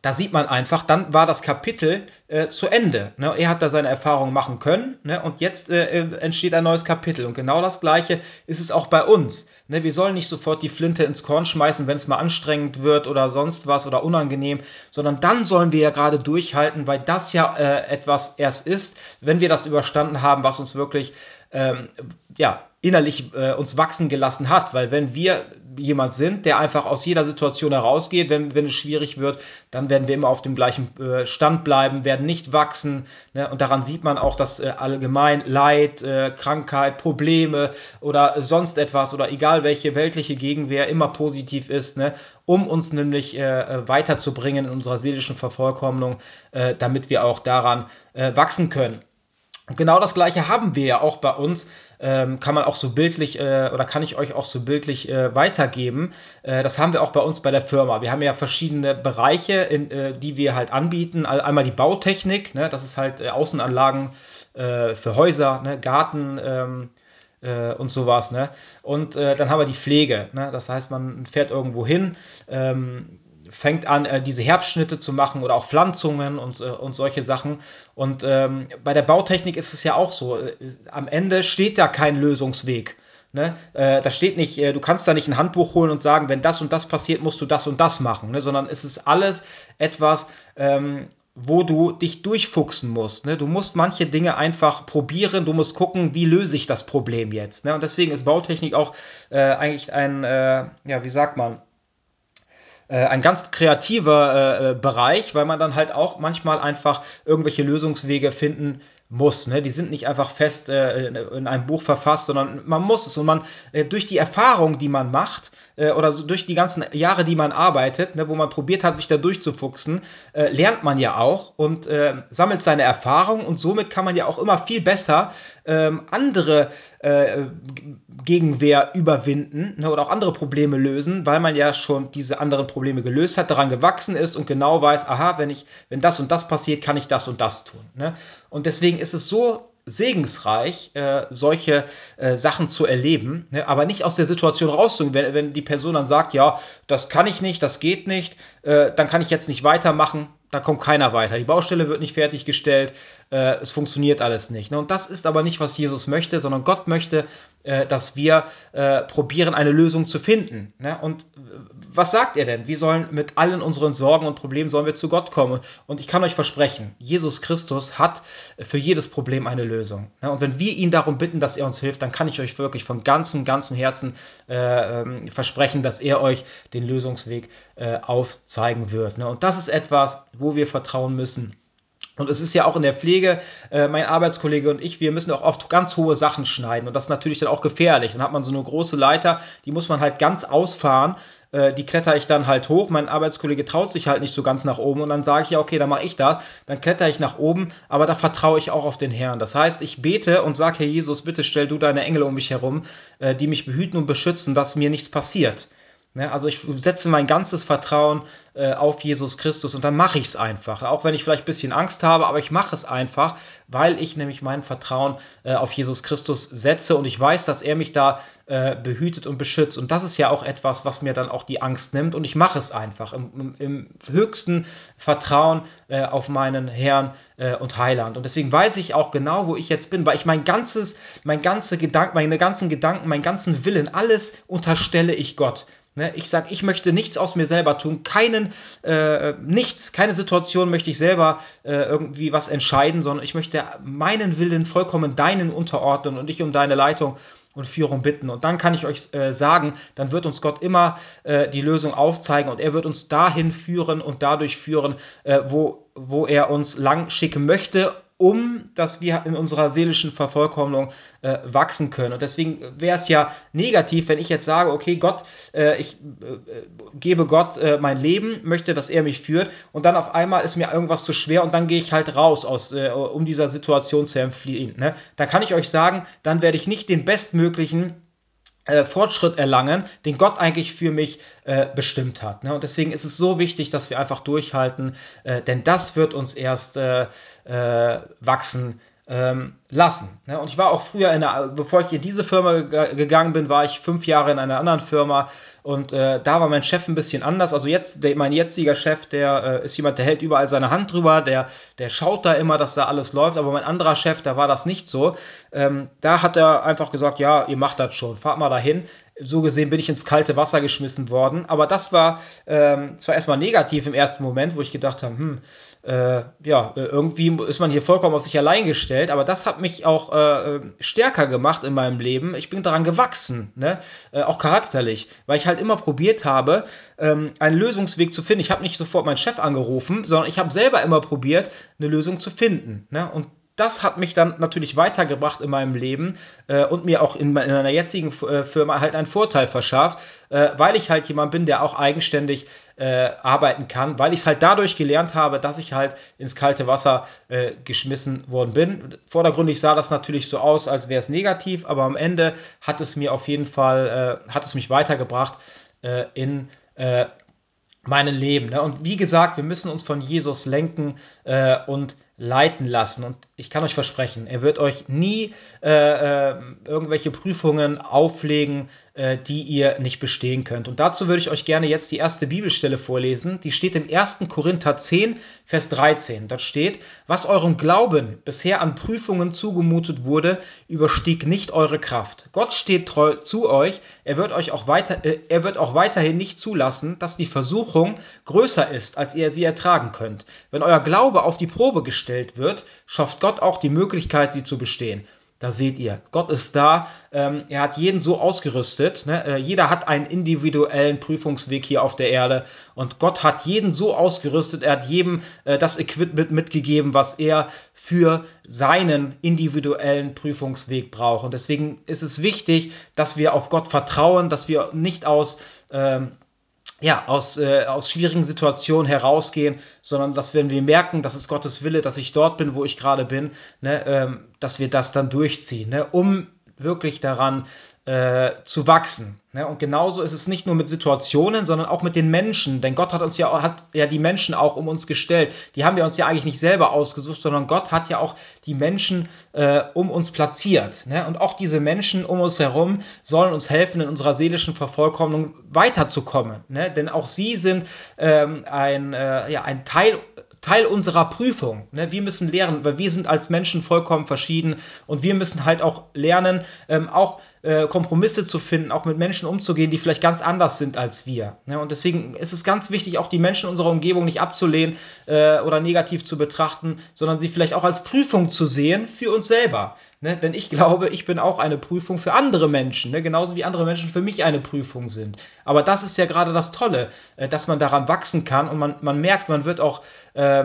da sieht man einfach, dann war das Kapitel äh, zu Ende. Ne? Er hat da seine Erfahrungen machen können ne? und jetzt äh, äh, entsteht ein neues Kapitel. Und genau das Gleiche ist es auch bei uns. Ne? Wir sollen nicht sofort die Flinte ins Korn schmeißen, wenn es mal anstrengend wird oder sonst was oder unangenehm, sondern dann sollen wir ja gerade durchhalten, weil das ja äh, etwas erst ist, wenn wir das überstanden haben, was uns wirklich ähm, ja, innerlich äh, uns wachsen gelassen hat. Weil wenn wir jemand sind, der einfach aus jeder Situation herausgeht, wenn, wenn es schwierig wird, dann werden wir immer auf dem gleichen äh, Stand bleiben, werden nicht wachsen. Ne? Und daran sieht man auch, dass äh, allgemein Leid, äh, Krankheit, Probleme oder sonst etwas oder egal welche weltliche Gegenwehr immer positiv ist, ne? um uns nämlich äh, äh, weiterzubringen in unserer seelischen Vervollkommnung, damit wir auch daran wachsen können. Genau das gleiche haben wir ja auch bei uns, ähm, kann man auch so bildlich äh, oder kann ich euch auch so bildlich äh, weitergeben. Äh, das haben wir auch bei uns bei der Firma. Wir haben ja verschiedene Bereiche, in, äh, die wir halt anbieten. Einmal die Bautechnik, ne? das ist halt äh, Außenanlagen äh, für Häuser, ne? Garten. Ähm, und sowas. Ne? Und dann haben wir die Pflege. Ne? Das heißt, man fährt irgendwo hin, ähm, fängt an, äh, diese Herbstschnitte zu machen oder auch Pflanzungen und, äh, und solche Sachen. Und ähm, bei der Bautechnik ist es ja auch so. Äh, am Ende steht da kein Lösungsweg. Ne? Äh, da steht nicht, äh, du kannst da nicht ein Handbuch holen und sagen, wenn das und das passiert, musst du das und das machen, ne? sondern es ist alles etwas, ähm, wo du dich durchfuchsen musst. Ne? Du musst manche Dinge einfach probieren, du musst gucken, wie löse ich das Problem jetzt. Ne? Und deswegen ist Bautechnik auch äh, eigentlich ein, äh, ja, wie sagt man, ein ganz kreativer äh, äh, Bereich, weil man dann halt auch manchmal einfach irgendwelche Lösungswege finden muss. Ne? Die sind nicht einfach fest äh, in einem Buch verfasst, sondern man muss es. Und man äh, durch die Erfahrung, die man macht, äh, oder so durch die ganzen Jahre, die man arbeitet, ne, wo man probiert hat, sich da durchzufuchsen, äh, lernt man ja auch und äh, sammelt seine Erfahrung und somit kann man ja auch immer viel besser ähm, andere äh, Gegenwehr überwinden ne, oder auch andere Probleme lösen, weil man ja schon diese anderen Probleme gelöst hat, daran gewachsen ist und genau weiß, aha, wenn ich, wenn das und das passiert, kann ich das und das tun. Ne? Und deswegen ist es so segensreich, äh, solche äh, Sachen zu erleben, ne? aber nicht aus der Situation rauszugehen. Wenn, wenn die Person dann sagt, ja, das kann ich nicht, das geht nicht, äh, dann kann ich jetzt nicht weitermachen, da kommt keiner weiter. Die Baustelle wird nicht fertiggestellt, äh, es funktioniert alles nicht. Ne? Und das ist aber nicht, was Jesus möchte, sondern Gott möchte, äh, dass wir äh, probieren, eine Lösung zu finden. Ne? Und was sagt er denn? Wir sollen mit allen unseren Sorgen und Problemen sollen wir zu Gott kommen. Und ich kann euch versprechen, Jesus Christus hat für jedes Problem eine Lösung. Ne? Und wenn wir ihn darum bitten, dass er uns hilft, dann kann ich euch wirklich von ganzem, ganzem Herzen äh, ähm, versprechen, dass er euch den Lösungsweg äh, aufzeigen wird. Ne? Und das ist etwas, wo wir vertrauen müssen. Und es ist ja auch in der Pflege, äh, mein Arbeitskollege und ich, wir müssen auch oft ganz hohe Sachen schneiden. Und das ist natürlich dann auch gefährlich. Dann hat man so eine große Leiter, die muss man halt ganz ausfahren. Äh, die kletter ich dann halt hoch. Mein Arbeitskollege traut sich halt nicht so ganz nach oben. Und dann sage ich ja, okay, dann mache ich das. Dann kletter ich nach oben. Aber da vertraue ich auch auf den Herrn. Das heißt, ich bete und sage, Herr Jesus, bitte stell du deine Engel um mich herum, äh, die mich behüten und beschützen, dass mir nichts passiert. Ne, also ich setze mein ganzes Vertrauen äh, auf Jesus Christus und dann mache ich es einfach. Auch wenn ich vielleicht ein bisschen Angst habe, aber ich mache es einfach, weil ich nämlich mein Vertrauen äh, auf Jesus Christus setze und ich weiß, dass er mich da äh, behütet und beschützt. Und das ist ja auch etwas, was mir dann auch die Angst nimmt und ich mache es einfach im, im, höchsten Vertrauen äh, auf meinen Herrn äh, und Heiland. Und deswegen weiß ich auch genau, wo ich jetzt bin, weil ich mein ganzes, mein ganze Gedanken, meine ganzen Gedanken, meinen ganzen Willen, alles unterstelle ich Gott. Ne, ich sage, ich möchte nichts aus mir selber tun, keinen, äh, nichts, keine Situation möchte ich selber äh, irgendwie was entscheiden, sondern ich möchte meinen Willen vollkommen deinen unterordnen und dich um deine Leitung und Führung bitten. Und dann kann ich euch äh, sagen, dann wird uns Gott immer äh, die Lösung aufzeigen und er wird uns dahin führen und dadurch führen, äh, wo, wo er uns lang schicken möchte um dass wir in unserer seelischen Vervollkommnung äh, wachsen können. Und deswegen wäre es ja negativ, wenn ich jetzt sage, okay, Gott, äh, ich äh, gebe Gott äh, mein Leben, möchte, dass er mich führt und dann auf einmal ist mir irgendwas zu schwer und dann gehe ich halt raus, aus, äh, um dieser Situation zu entfliehen. Ne? Da kann ich euch sagen, dann werde ich nicht den bestmöglichen äh, Fortschritt erlangen, den Gott eigentlich für mich äh, bestimmt hat. Ne? Und deswegen ist es so wichtig, dass wir einfach durchhalten, äh, denn das wird uns erst äh, äh, wachsen ähm, lassen. Ne? Und ich war auch früher, in einer, bevor ich in diese Firma gegangen bin, war ich fünf Jahre in einer anderen Firma und äh, da war mein Chef ein bisschen anders. Also jetzt, der, mein jetziger Chef, der äh, ist jemand, der hält überall seine Hand drüber, der, der schaut da immer, dass da alles läuft. Aber mein anderer Chef, da war das nicht so. Ähm, da hat er einfach gesagt, ja, ihr macht das schon, fahrt mal dahin. So gesehen bin ich ins kalte Wasser geschmissen worden. Aber das war ähm, zwar erstmal negativ im ersten Moment, wo ich gedacht habe, hm, äh, ja, irgendwie ist man hier vollkommen auf sich allein gestellt, aber das hat mich auch äh, stärker gemacht in meinem Leben. Ich bin daran gewachsen, ne? Äh, auch charakterlich, weil ich halt immer probiert habe, ähm, einen Lösungsweg zu finden. Ich habe nicht sofort meinen Chef angerufen, sondern ich habe selber immer probiert, eine Lösung zu finden. Ne? Und das hat mich dann natürlich weitergebracht in meinem Leben äh, und mir auch in, in einer jetzigen äh, Firma halt einen Vorteil verschafft, äh, weil ich halt jemand bin, der auch eigenständig äh, arbeiten kann, weil ich es halt dadurch gelernt habe, dass ich halt ins kalte Wasser äh, geschmissen worden bin. Vordergründig sah das natürlich so aus, als wäre es negativ, aber am Ende hat es mir auf jeden Fall, äh, hat es mich weitergebracht in meinem Leben. Ne? Und wie gesagt, wir müssen uns von Jesus lenken und leiten lassen. Und ich kann euch versprechen, er wird euch nie äh, äh, irgendwelche Prüfungen auflegen, die ihr nicht bestehen könnt. Und dazu würde ich euch gerne jetzt die erste Bibelstelle vorlesen. Die steht im 1. Korinther 10, Vers 13. Dort steht, was eurem Glauben bisher an Prüfungen zugemutet wurde, überstieg nicht eure Kraft. Gott steht treu zu euch. Er wird euch auch weiter, äh, er wird auch weiterhin nicht zulassen, dass die Versuchung größer ist, als ihr sie ertragen könnt. Wenn euer Glaube auf die Probe gestellt wird, schafft Gott auch die Möglichkeit, sie zu bestehen. Da seht ihr, Gott ist da. Ähm, er hat jeden so ausgerüstet. Ne? Äh, jeder hat einen individuellen Prüfungsweg hier auf der Erde. Und Gott hat jeden so ausgerüstet. Er hat jedem äh, das Equipment mitgegeben, was er für seinen individuellen Prüfungsweg braucht. Und deswegen ist es wichtig, dass wir auf Gott vertrauen, dass wir nicht aus ähm, ja, aus, äh, aus schwierigen Situationen herausgehen, sondern dass wenn wir merken, dass es Gottes Wille, dass ich dort bin, wo ich gerade bin, ne, ähm, dass wir das dann durchziehen, ne, um wirklich daran äh, zu wachsen. Ne? Und genauso ist es nicht nur mit Situationen, sondern auch mit den Menschen. Denn Gott hat uns ja, hat ja die Menschen auch um uns gestellt. Die haben wir uns ja eigentlich nicht selber ausgesucht, sondern Gott hat ja auch die Menschen äh, um uns platziert. Ne? Und auch diese Menschen um uns herum sollen uns helfen, in unserer seelischen Vervollkommnung weiterzukommen. Ne? Denn auch sie sind ähm, ein, äh, ja, ein Teil Teil unserer Prüfung. Ne? Wir müssen lernen, weil wir sind als Menschen vollkommen verschieden und wir müssen halt auch lernen, ähm, auch äh, Kompromisse zu finden, auch mit Menschen umzugehen, die vielleicht ganz anders sind als wir. Ne? Und deswegen ist es ganz wichtig, auch die Menschen unserer Umgebung nicht abzulehnen äh, oder negativ zu betrachten, sondern sie vielleicht auch als Prüfung zu sehen für uns selber. Ne? Denn ich glaube, ich bin auch eine Prüfung für andere Menschen, ne? genauso wie andere Menschen für mich eine Prüfung sind. Aber das ist ja gerade das Tolle, äh, dass man daran wachsen kann und man, man merkt, man wird auch äh,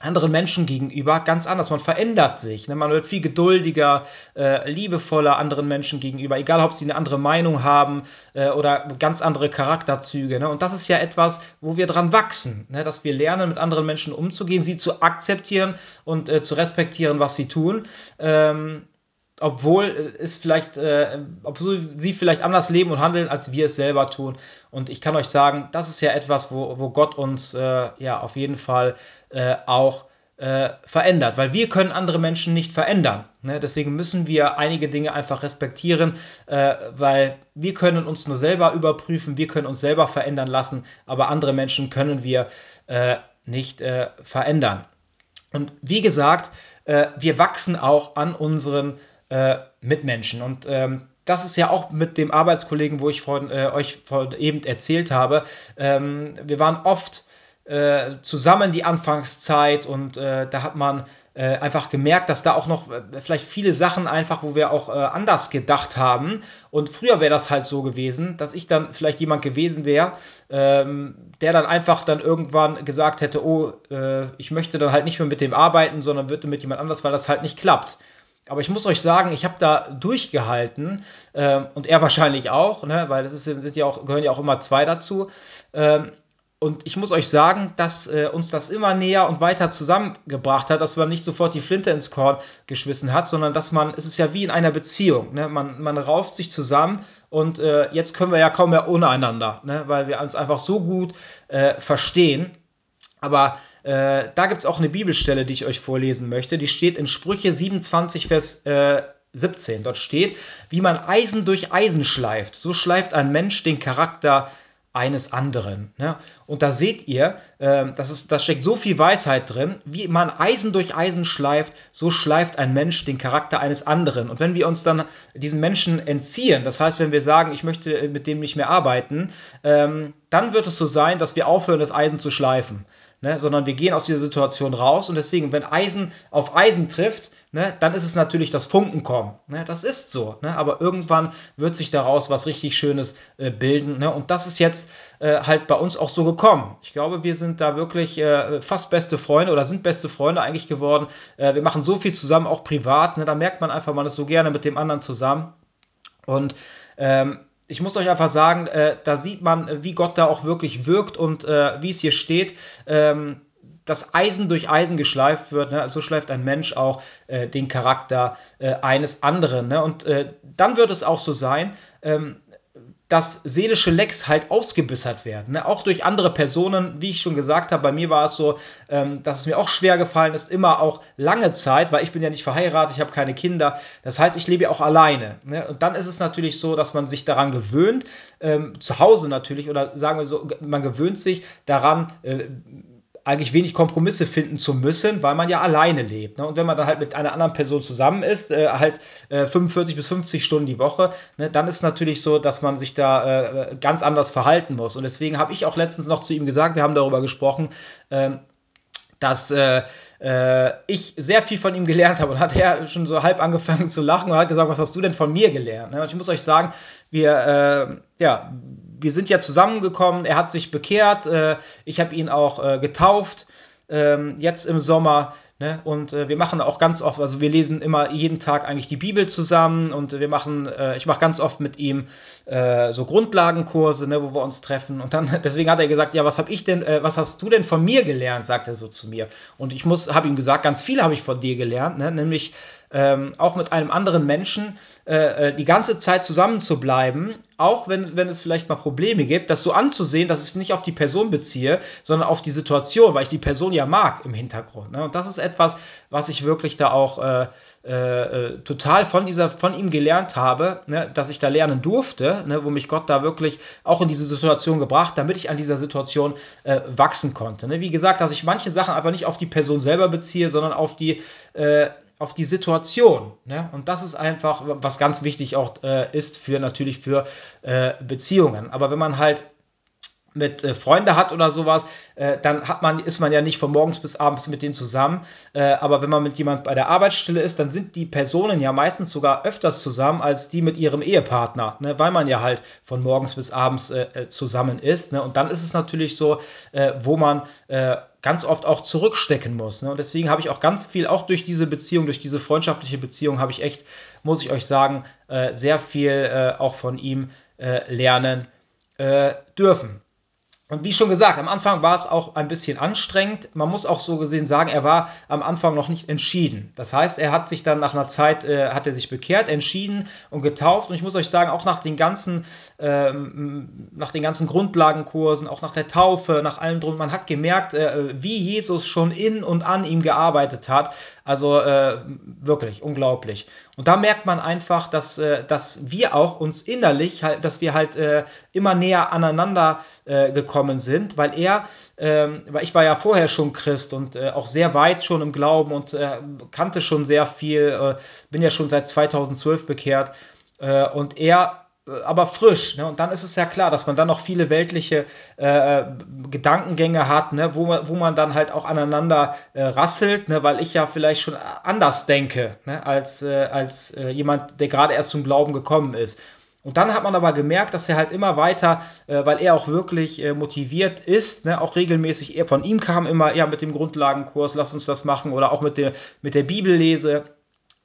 anderen Menschen gegenüber ganz anders. Man verändert sich. Ne? Man wird viel geduldiger, äh, liebevoller anderen Menschen gegenüber, egal ob sie eine andere Meinung haben äh, oder ganz andere Charakterzüge. Ne? Und das ist ja etwas, wo wir dran wachsen, ne? dass wir lernen, mit anderen Menschen umzugehen, sie zu akzeptieren und äh, zu respektieren, was sie tun. Ähm, obwohl es vielleicht, äh, obwohl sie vielleicht anders leben und handeln, als wir es selber tun. Und ich kann euch sagen, das ist ja etwas, wo, wo Gott uns äh, ja auf jeden Fall äh, auch äh, verändert, weil wir können andere Menschen nicht verändern. Ne? Deswegen müssen wir einige Dinge einfach respektieren, äh, weil wir können uns nur selber überprüfen, wir können uns selber verändern lassen, aber andere Menschen können wir äh, nicht verändern. Und wie gesagt, wir wachsen auch an unseren äh, Mitmenschen. Und ähm, das ist ja auch mit dem Arbeitskollegen, wo ich von, äh, euch von eben erzählt habe. Ähm, wir waren oft äh, zusammen die Anfangszeit und äh, da hat man äh, einfach gemerkt, dass da auch noch äh, vielleicht viele Sachen einfach, wo wir auch anders gedacht haben. Und früher wäre das halt so gewesen, dass ich dann vielleicht jemand gewesen wäre, ähm, der dann einfach dann irgendwann gesagt hätte, oh, ich möchte dann halt nicht mehr mit dem arbeiten, sondern würde mit jemand anders, weil das halt nicht klappt. Aber ich muss euch sagen, ich habe da durchgehalten ähm, und er wahrscheinlich auch, ne, weil es sind ja auch, gehören ja auch immer zwei dazu. Ähm, und ich muss euch sagen, dass äh, uns das immer näher und weiter zusammengebracht hat, dass man nicht sofort die Flinte ins Korn geschmissen hat, sondern dass man, es ist ja wie in einer Beziehung, ne? man, man rauft sich zusammen und äh, jetzt können wir ja kaum mehr ohne einander, ne? weil wir uns einfach so gut äh, verstehen. Aber äh, da gibt es auch eine Bibelstelle, die ich euch vorlesen möchte. Die steht in Sprüche 27, Vers äh, 17. Dort steht, wie man Eisen durch Eisen schleift, so schleift ein Mensch den Charakter eines anderen. Ne? Und da seht ihr, äh, das ist, da steckt so viel Weisheit drin, wie man Eisen durch Eisen schleift, so schleift ein Mensch den Charakter eines anderen. Und wenn wir uns dann diesen Menschen entziehen, das heißt, wenn wir sagen, ich möchte mit dem nicht mehr arbeiten, ähm, dann wird es so sein, dass wir aufhören, das Eisen zu schleifen ne, sondern wir gehen aus dieser Situation raus und deswegen, wenn Eisen auf Eisen trifft, ne, dann ist es natürlich das Funken kommen. Ne, das ist so. Ne, aber irgendwann wird sich daraus was richtig Schönes äh, bilden. Ne, und das ist jetzt äh, halt bei uns auch so gekommen. Ich glaube, wir sind da wirklich äh, fast beste Freunde oder sind beste Freunde eigentlich geworden. Äh, wir machen so viel zusammen, auch privat. Ne, da merkt man einfach, man ist so gerne mit dem anderen zusammen. Und ähm, ich muss euch einfach sagen, äh, da sieht man, äh, wie Gott da auch wirklich wirkt und äh, wie es hier steht. Ähm, dass Eisen durch Eisen geschleift wird, ne? so schleift ein Mensch auch äh, den Charakter äh, eines anderen. Ne? Und äh, dann wird es auch so sein, ähm, dass seelische Lecks halt ausgebessert werden. Ne? Auch durch andere Personen, wie ich schon gesagt habe, bei mir war es so, ähm, dass es mir auch schwer gefallen ist, immer auch lange Zeit, weil ich bin ja nicht verheiratet, ich habe keine Kinder. Das heißt, ich lebe ja auch alleine. Ne? Und dann ist es natürlich so, dass man sich daran gewöhnt, ähm, zu Hause natürlich, oder sagen wir so, man gewöhnt sich daran, äh, eigentlich wenig Kompromisse finden zu müssen, weil man ja alleine lebt. Ne? Und wenn man dann halt mit einer anderen Person zusammen ist, äh, halt äh, 45 bis 50 Stunden die Woche, ne, dann ist natürlich so, dass man sich da äh, ganz anders verhalten muss. Und deswegen habe ich auch letztens noch zu ihm gesagt, wir haben darüber gesprochen, ähm, dass äh, äh, ich sehr viel von ihm gelernt habe und hat er schon so halb angefangen zu lachen und hat gesagt, was hast du denn von mir gelernt? Ne? Und ich muss euch sagen, wir, äh, ja, wir sind ja zusammengekommen, er hat sich bekehrt, äh, ich habe ihn auch äh, getauft ähm, jetzt im Sommer. Ne? Und äh, wir machen auch ganz oft, also wir lesen immer jeden Tag eigentlich die Bibel zusammen und wir machen, äh, ich mache ganz oft mit ihm äh, so Grundlagenkurse, ne, wo wir uns treffen. Und dann, deswegen hat er gesagt, ja, was habe ich denn, äh, was hast du denn von mir gelernt, sagt er so zu mir. Und ich muss, habe ihm gesagt, ganz viel habe ich von dir gelernt, ne? nämlich ähm, auch mit einem anderen Menschen äh, äh, die ganze Zeit zusammen zu bleiben, auch wenn, wenn es vielleicht mal Probleme gibt, das so anzusehen, dass ich es nicht auf die Person beziehe, sondern auf die Situation, weil ich die Person ja mag im Hintergrund. Ne? Und das ist etwas, was ich wirklich da auch äh, äh, äh, total von, dieser, von ihm gelernt habe, ne? dass ich da lernen durfte, ne? wo mich Gott da wirklich auch in diese Situation gebracht, damit ich an dieser Situation äh, wachsen konnte. Ne? Wie gesagt, dass ich manche Sachen einfach nicht auf die Person selber beziehe, sondern auf die äh, auf die Situation. Ne? Und das ist einfach, was ganz wichtig auch äh, ist für natürlich für äh, Beziehungen. Aber wenn man halt mit äh, Freunde hat oder sowas, äh, dann hat man, ist man ja nicht von morgens bis abends mit denen zusammen. Äh, aber wenn man mit jemand bei der Arbeitsstelle ist, dann sind die Personen ja meistens sogar öfters zusammen als die mit ihrem Ehepartner, ne? weil man ja halt von morgens bis abends äh, äh, zusammen ist. Ne? Und dann ist es natürlich so, äh, wo man ganz oft auch zurückstecken muss. Ne? Und deswegen habe ich auch ganz viel, auch durch diese Beziehung, durch diese freundschaftliche Beziehung, habe ich echt, muss ich euch sagen, sehr viel auch von ihm lernen dürfen. Und wie schon gesagt, am Anfang war es auch ein bisschen anstrengend. Man muss auch so gesehen sagen, er war am Anfang noch nicht entschieden. Das heißt, er hat sich dann nach einer Zeit, äh, hat er sich bekehrt, entschieden und getauft. Und ich muss euch sagen, auch nach den ganzen, ähm, nach den ganzen Grundlagenkursen, auch nach der Taufe, nach allem drum, man hat gemerkt, äh, wie Jesus schon in und an ihm gearbeitet hat. Also äh, wirklich unglaublich. Und da merkt man einfach, dass, äh, dass wir auch uns innerlich, halt, dass wir halt äh, immer näher aneinander äh, gekommen sind, weil er, ähm, weil ich war ja vorher schon Christ und äh, auch sehr weit schon im Glauben und äh, kannte schon sehr viel, bin ja schon seit 2012 bekehrt. und er äh, aber frisch. Ne? Und dann ist es ja klar, dass man dann noch viele weltliche äh, Gedankengänge hat, ne? wo, man, wo man dann halt auch aneinander äh, rasselt, ne? weil ich ja vielleicht schon anders denke, ne? als, äh, als äh, jemand, der gerade erst zum Glauben gekommen ist. Und dann hat man aber gemerkt, dass er halt immer weiter, äh, weil er auch wirklich motiviert ist, ne? auch regelmäßig, von ihm kam immer, ja, mit dem Grundlagenkurs, lass uns das machen, oder auch mit der, mit der Bibellese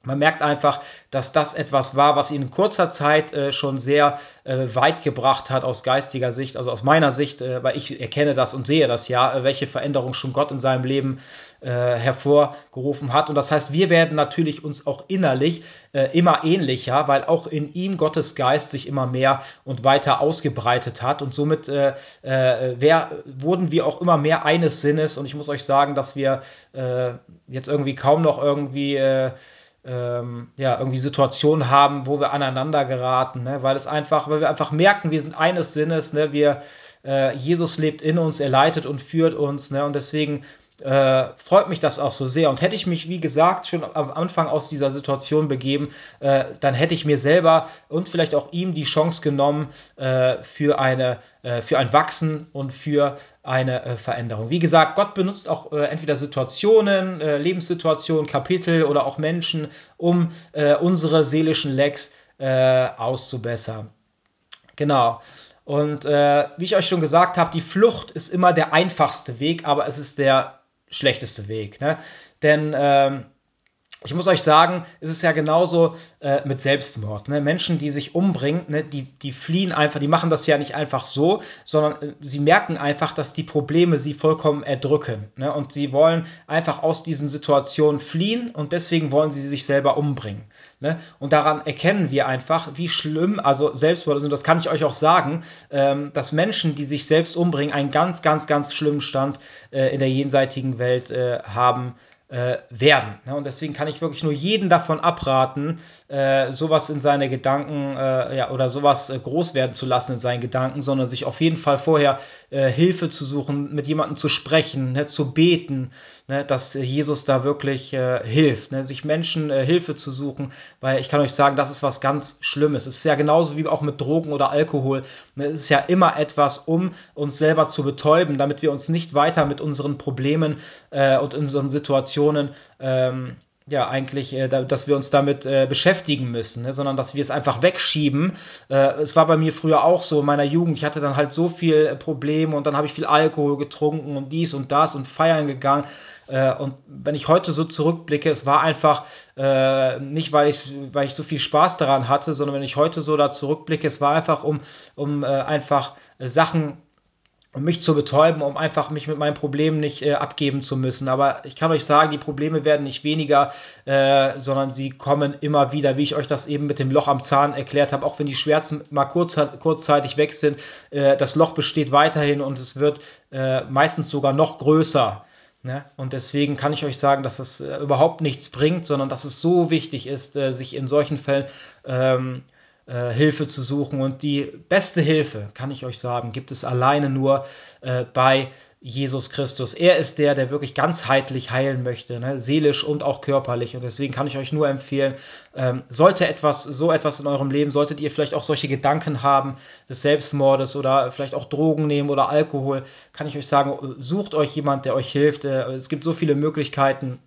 man merkt einfach, dass das etwas war, was ihn in kurzer Zeit äh, schon sehr äh, weit gebracht hat aus geistiger Sicht, also aus meiner Sicht, äh, weil ich erkenne das und sehe das ja, äh, welche Veränderung schon Gott in seinem Leben äh, hervorgerufen hat. Und das heißt, wir werden natürlich uns auch innerlich äh, immer ähnlicher, weil auch in ihm Gottes Geist sich immer mehr und weiter ausgebreitet hat. Und somit wer, wurden wir auch immer mehr eines Sinnes. Und ich muss euch sagen, dass wir jetzt irgendwie kaum noch irgendwie ähm, ja, irgendwie Situationen haben, wo wir aneinander geraten, ne? weil es einfach, weil wir einfach merken, wir sind eines Sinnes, ne? wir, äh, Jesus lebt in uns, er leitet und führt uns, ne? und deswegen äh, freut mich das auch so sehr. Und hätte ich mich, wie gesagt, schon am Anfang aus dieser Situation begeben, äh, dann hätte ich mir selber und vielleicht auch ihm die Chance genommen äh, für, eine, äh, für ein Wachsen und für eine äh, Veränderung. Wie gesagt, Gott benutzt auch äh, entweder Situationen, Lebenssituationen, Kapitel oder auch Menschen, um unsere seelischen Lecks auszubessern. Genau. Und äh, wie ich euch schon gesagt habe, die Flucht ist immer der einfachste Weg, aber es ist der schlechteste Weg. Ne? Denn ähm, ich muss euch sagen, es ist ja genauso äh, mit Selbstmord. Ne? Menschen, die sich umbringen, ne, die, die fliehen einfach, die machen das ja nicht einfach so, sondern äh, sie merken einfach, dass die Probleme sie vollkommen erdrücken. Ne? Und sie wollen einfach aus diesen Situationen fliehen und deswegen wollen sie sich selber umbringen. Ne? Und daran erkennen wir einfach, wie schlimm, also Selbstmord sind, das kann ich euch auch sagen, ähm, dass Menschen, die sich selbst umbringen, einen ganz, ganz, ganz schlimmen Stand äh, in der jenseitigen Welt äh, haben äh, werden. Ne? Und deswegen kann ich wirklich nur jeden davon abraten, äh, sowas in seine Gedanken äh, ja, oder sowas äh, groß werden zu lassen in seinen Gedanken, sondern sich auf jeden Fall vorher äh, Hilfe zu suchen, mit jemandem zu sprechen, ne, zu beten, ne, dass Jesus da wirklich äh, hilft, ne, sich Menschen Hilfe zu suchen, weil ich kann euch sagen, das ist was ganz Schlimmes. Es ist ja genauso wie auch mit Drogen oder Alkohol. Ne, es ist ja immer etwas, um uns selber zu betäuben, damit wir uns nicht weiter mit unseren Problemen und unseren Situationen ähm, ja, eigentlich, äh, dass wir uns damit äh, beschäftigen müssen, ne? sondern dass wir es einfach wegschieben. Äh, es war bei mir früher auch so in meiner Jugend. Ich hatte dann halt so viel Probleme und dann habe ich viel Alkohol getrunken und dies und das und feiern gegangen. Äh, und wenn ich heute so zurückblicke, es war einfach äh, nicht, weil ich, weil ich so viel Spaß daran hatte, sondern wenn ich heute so da zurückblicke, es war einfach, um, um äh, einfach Sachen mich zu betäuben, um einfach mich mit meinen Problemen nicht äh, abgeben zu müssen. Aber ich kann euch sagen, die Probleme werden nicht weniger, äh, sondern sie kommen immer wieder, wie ich euch das eben mit dem Loch am Zahn erklärt habe, auch wenn die Schmerzen mal kurz, kurzzeitig weg sind, äh, das Loch besteht weiterhin und es wird äh, meistens sogar noch größer. Ne? Und deswegen kann ich euch sagen, dass es äh, überhaupt nichts bringt, sondern dass es so wichtig ist, äh, sich in solchen Fällen ähm, äh, Hilfe zu suchen. Und die beste Hilfe, kann ich euch sagen, gibt es alleine nur äh, bei Jesus Christus. Er ist der, der wirklich ganzheitlich heilen möchte, ne? seelisch und auch körperlich. Und deswegen kann ich euch nur empfehlen, ähm, sollte etwas, so etwas in eurem Leben, solltet ihr vielleicht auch solche Gedanken haben des Selbstmordes oder vielleicht auch Drogen nehmen oder Alkohol, kann ich euch sagen, sucht euch jemand, der euch hilft. Äh, es gibt so viele Möglichkeiten